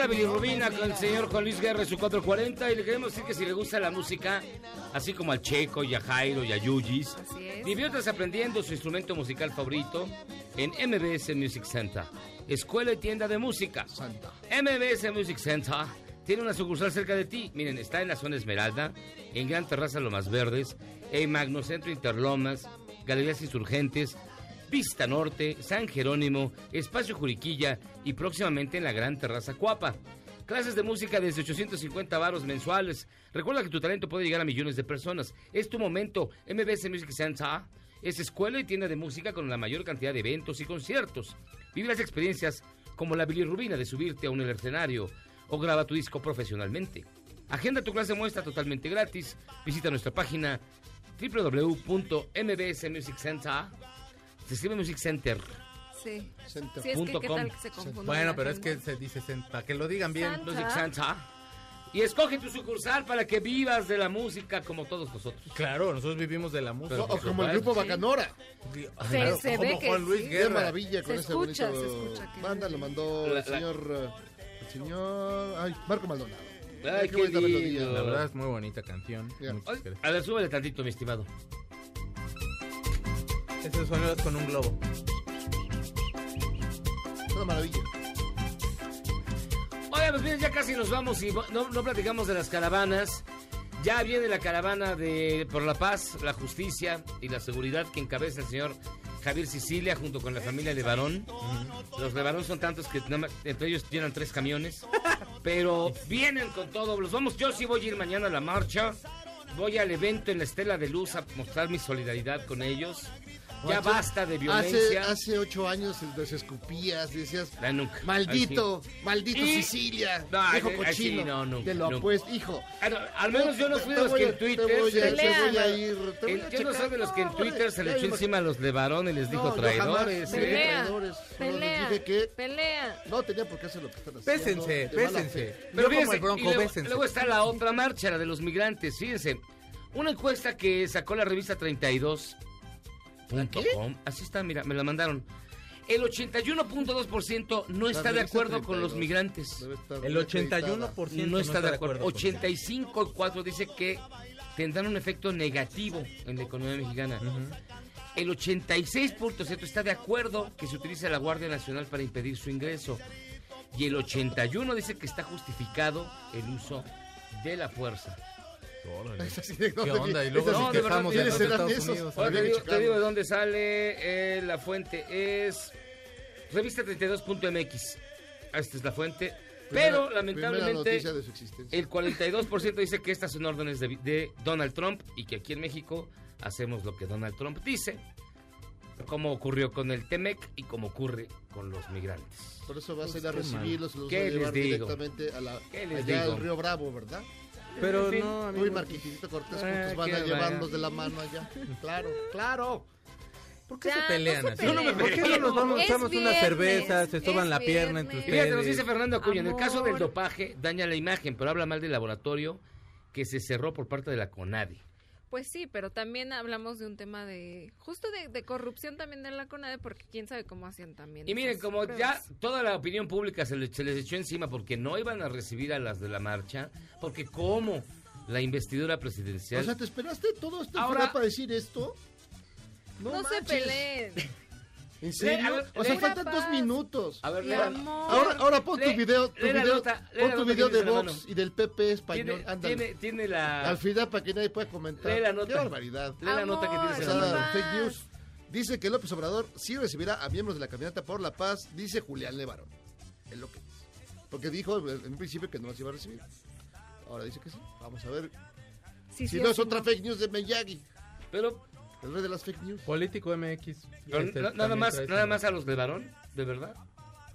La bilirrubina
con el señor Juan Luis Guerra su 440 y le queremos decir que si le gusta la música, así como al Checo y a Jairo y a Yuyis, diviértase aprendiendo su instrumento musical favorito en MBS Music Center, escuela y tienda de música. MBS Music Center tiene una sucursal cerca de ti. Miren, está en la zona Esmeralda, en Gran Terraza Lomas Verdes, en Magnocentro Interlomas, Galerías Insurgentes, Vista Norte, San Jerónimo, Espacio Juriquilla y próximamente en la Gran Terraza Cuapa. Clases de música desde 850 varos mensuales. Recuerda que tu talento puede llegar a millones de personas. Es tu momento. MBS Music Center es escuela y tienda de música con la mayor cantidad de eventos y conciertos. Vive las experiencias como la bilirrubina de subirte a un escenario o graba tu disco profesionalmente. Agenda tu clase muestra totalmente gratis. Visita nuestra página www.mbsmusiccenter. Se escribe Music Center.
Sí.
Center.
Sí, es que
Punto
qué
com.
tal que se confunde
Bueno, pero es que se dice para que lo digan bien.
Santa.
Music Center. Y escoge tu sucursal para que vivas de la música como todos nosotros.
Claro, nosotros vivimos de la música.
O, o como el grupo Bacanora.
Se, se
como
ve que
Juan Luis
sí.
Qué
Guerra.
maravilla con
Se
ese
escucha,
bonito
se escucha que-
banda, lo mandó
La-
el señor, eh, el señor, ay, Marco Maldonado.
Ay, qué
bonita
lindo.
melodía.
La verdad es muy bonita canción. Gracias.
A ver, súbele tantito, mi estimado.
Ese sonido es con un globo.
Es una maravilla.
Oye, pues miren, ya casi nos vamos y no, no platicamos de las caravanas. Ya viene la caravana de por la paz, la justicia y la seguridad que encabeza el señor Javier Sicilia junto con la familia Levarón. Los Levarón son tantos que entre ellos llenan tres camiones. Pero vienen con todo. Los vamos, yo sí voy a ir mañana a la marcha. Voy al evento en la Estela de Luz a mostrar mi solidaridad con ellos. Ya
Hace-
basta de violencia.
hace ocho años les escupías decías,
La nuca.
maldito,
Así.
maldito
Y-
Sicilia,
No, ahí sí,
cochino.
no, nunca,
te lo
nunca.
apuesto, hijo.
Ah, al menos yo no fui de los que en Twitter
te voy a-
se
te
le-
voy a ir, te voy
El-
a
yo no de los que en
No,
Twitter se le echó encima a los Levarón y les dijo traidores. ¿eh?
Pelea, pelea,
dije que
pelea.
no tenía por qué hacer lo que están haciendo. De
bésense.
fe.
Pero fíjense, luego, está la otra marcha, la de los migrantes. Fíjense, una encuesta que sacó la revista 32.com. Así está, mira, me la mandaron. El 81.2% no está de acuerdo con los
32.
migrantes.
El
desacreditada.
81%
No está de acuerdo.
con-
85.4 dice que tendrán un efecto negativo en la economía mexicana. El 86.7 está de acuerdo que se utilice la Guardia Nacional para impedir su ingreso. Y el 81 dice que está justificado el uso de la fuerza.
¿Qué onda? Y luego nos
de-
quejamos de
¿quiénes
los
serán
Estados
esos?
Unidos.
Ahora te digo, te
checarlo.
digo de dónde sale. eh, la fuente es revista32.mx. Esta es la fuente. Pero
Primera-
lamentablemente
primera de
el 42% dice que estas son órdenes de, de Donald Trump y que aquí en México hacemos lo que Donald Trump dice. Como ocurrió con el TEMEC y como ocurre con los migrantes.
Por eso vas a ir a
Pues, qué
recibirlos, los
¿Qué
a
les
llevar
digo?
directamente a la,
¿Qué les
allá
digo?
al Río Bravo, ¿verdad?
Pero
En fin.
no,
Tú y
amigo.
Marquisito Cortés
Ah,
juntos van
qué
a llevarnos de la mano allá. Claro, claro.
¿Por qué
Ya,
se
no
pelean
se
así?
No me
¿Por qué no nos vamos, echamos unas cervezas, se soban la pierna entre ustedes?
Fíjate, nos dice Fernando Acuña, en el caso del dopaje daña la imagen, pero habla mal del laboratorio que se cerró por parte de la CONADE.
Pues sí, pero también hablamos de un tema de justo de, de corrupción también de la CONADE porque quién sabe cómo hacían también.
Y miren, como ya toda la opinión pública se, le- se les echó encima porque no iban a recibir a las de la marcha, porque como la investidura presidencial...
O sea, ¿te esperaste todo esto
Ahora-
para decir esto?
No, se
manches.
peleen.
¿En serio?
ver,
o sea, faltan
Paz.
dos minutos.
a ver.
Ahora, ahora pon tu video, tu
la
video,
nota,
pon
la
tu video de Vox y del PP español.
tiene,
Ándale.
tiene, tiene la...
Al final para que nadie pueda comentar.
Lee la nota.
Qué barbaridad.
lee la nota que tienes en la mano.
fake news. Dice que López Obrador sí recibirá a miembros de la caminata por la paz, dice Julián Levarón. Es lo que dice. Porque dijo en un principio que no las iba a recibir. Ahora dice que sí. Vamos a ver.
Sí,
si
sí,
no es otra fake news de Miyagi.
Pero,
El rey de las fake news.
Político MX. Este,
na- nada más nada más a los de varón, ¿de verdad?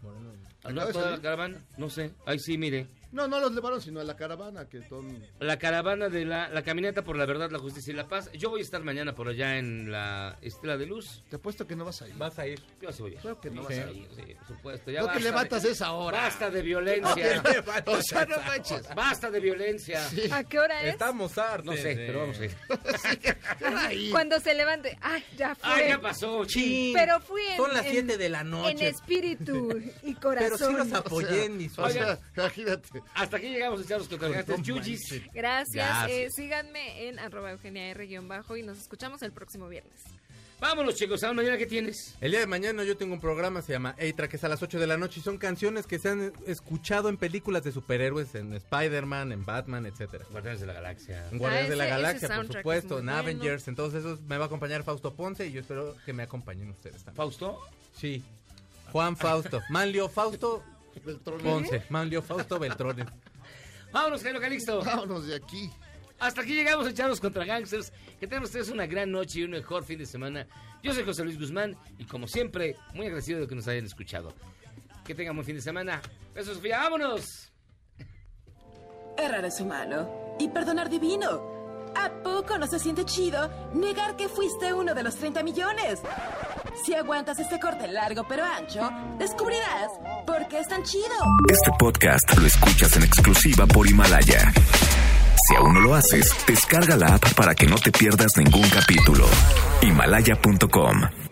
Bueno,
¿A
Acaba de
toda la
salir.
caravana? No sé. Ahí sí, mire.
No, no los llevaron, sino a la caravana, que son...
La caravana de la, la caminata por la verdad, la justicia y la paz. Yo voy a estar mañana por allá en la Estela de Luz.
Te apuesto que no vas a ir.
Vas a ir.
Yo sí voy a ir.
Creo que no
Sí,
vas a ir.
sí, por supuesto. Ya
No te
basta
levantas
de-
esa hora.
Basta de violencia.
No O sea, no manches.
Basta de violencia.
¿A qué hora es?
Estamos hartos.
No sé, pero vamos a ir.
Cuando se levante. Ay, ya fue.
Ay, ya pasó,
chin.
Pero fui en,
Son las
en-
7 de la noche.
En espíritu y
Pero
corazón.
sí los apoyé en mis
O sea,
imagínate.
Hasta aquí llegamos a echarnos contra
No
Yuyis.
Gracias.
Gracias.
eh, síganme en arroba eugenia r-bajo y nos escuchamos el próximo viernes.
Vámonos, chicos. ¿A mañana qué tienes?
El día de mañana yo tengo un programa, se llama Eitra, que es a las 8 de la noche y son canciones que se han escuchado en películas de superhéroes, en Spider-Man, en Batman, etcétera.
Guardianes de la Galaxia.
En Guardianes
Ah,
de la Galaxia, por supuesto, en
bueno.
Avengers, entonces eso me va a acompañar Fausto Ponce y yo espero que me acompañen ustedes también.
¿Fausto?
Sí. Juan Fausto. Manlio Fausto
Beltrones.
Ponce. Manlio Fausto Beltrones.
Vámonos, Jairo Calixto.
Vámonos de aquí.
Hasta aquí llegamos a echarnos contra gangsters. Que tengan ustedes una gran noche y un mejor fin de semana. Yo soy José Luis Guzmán y como siempre, muy agradecido de que nos hayan escuchado. Que tengan buen fin de semana. Besos, Sofía. ¡Vámonos!
Errar es humano y perdonar divino. ¿A poco no se siente chido negar que fuiste uno de los 30 millones? Si aguantas este corte largo pero ancho, descubrirás por qué es tan chido.
Este podcast lo escuchas en exclusiva por Himalaya. Si aún no lo haces, descarga la app para que no te pierdas ningún capítulo. Himalaya.com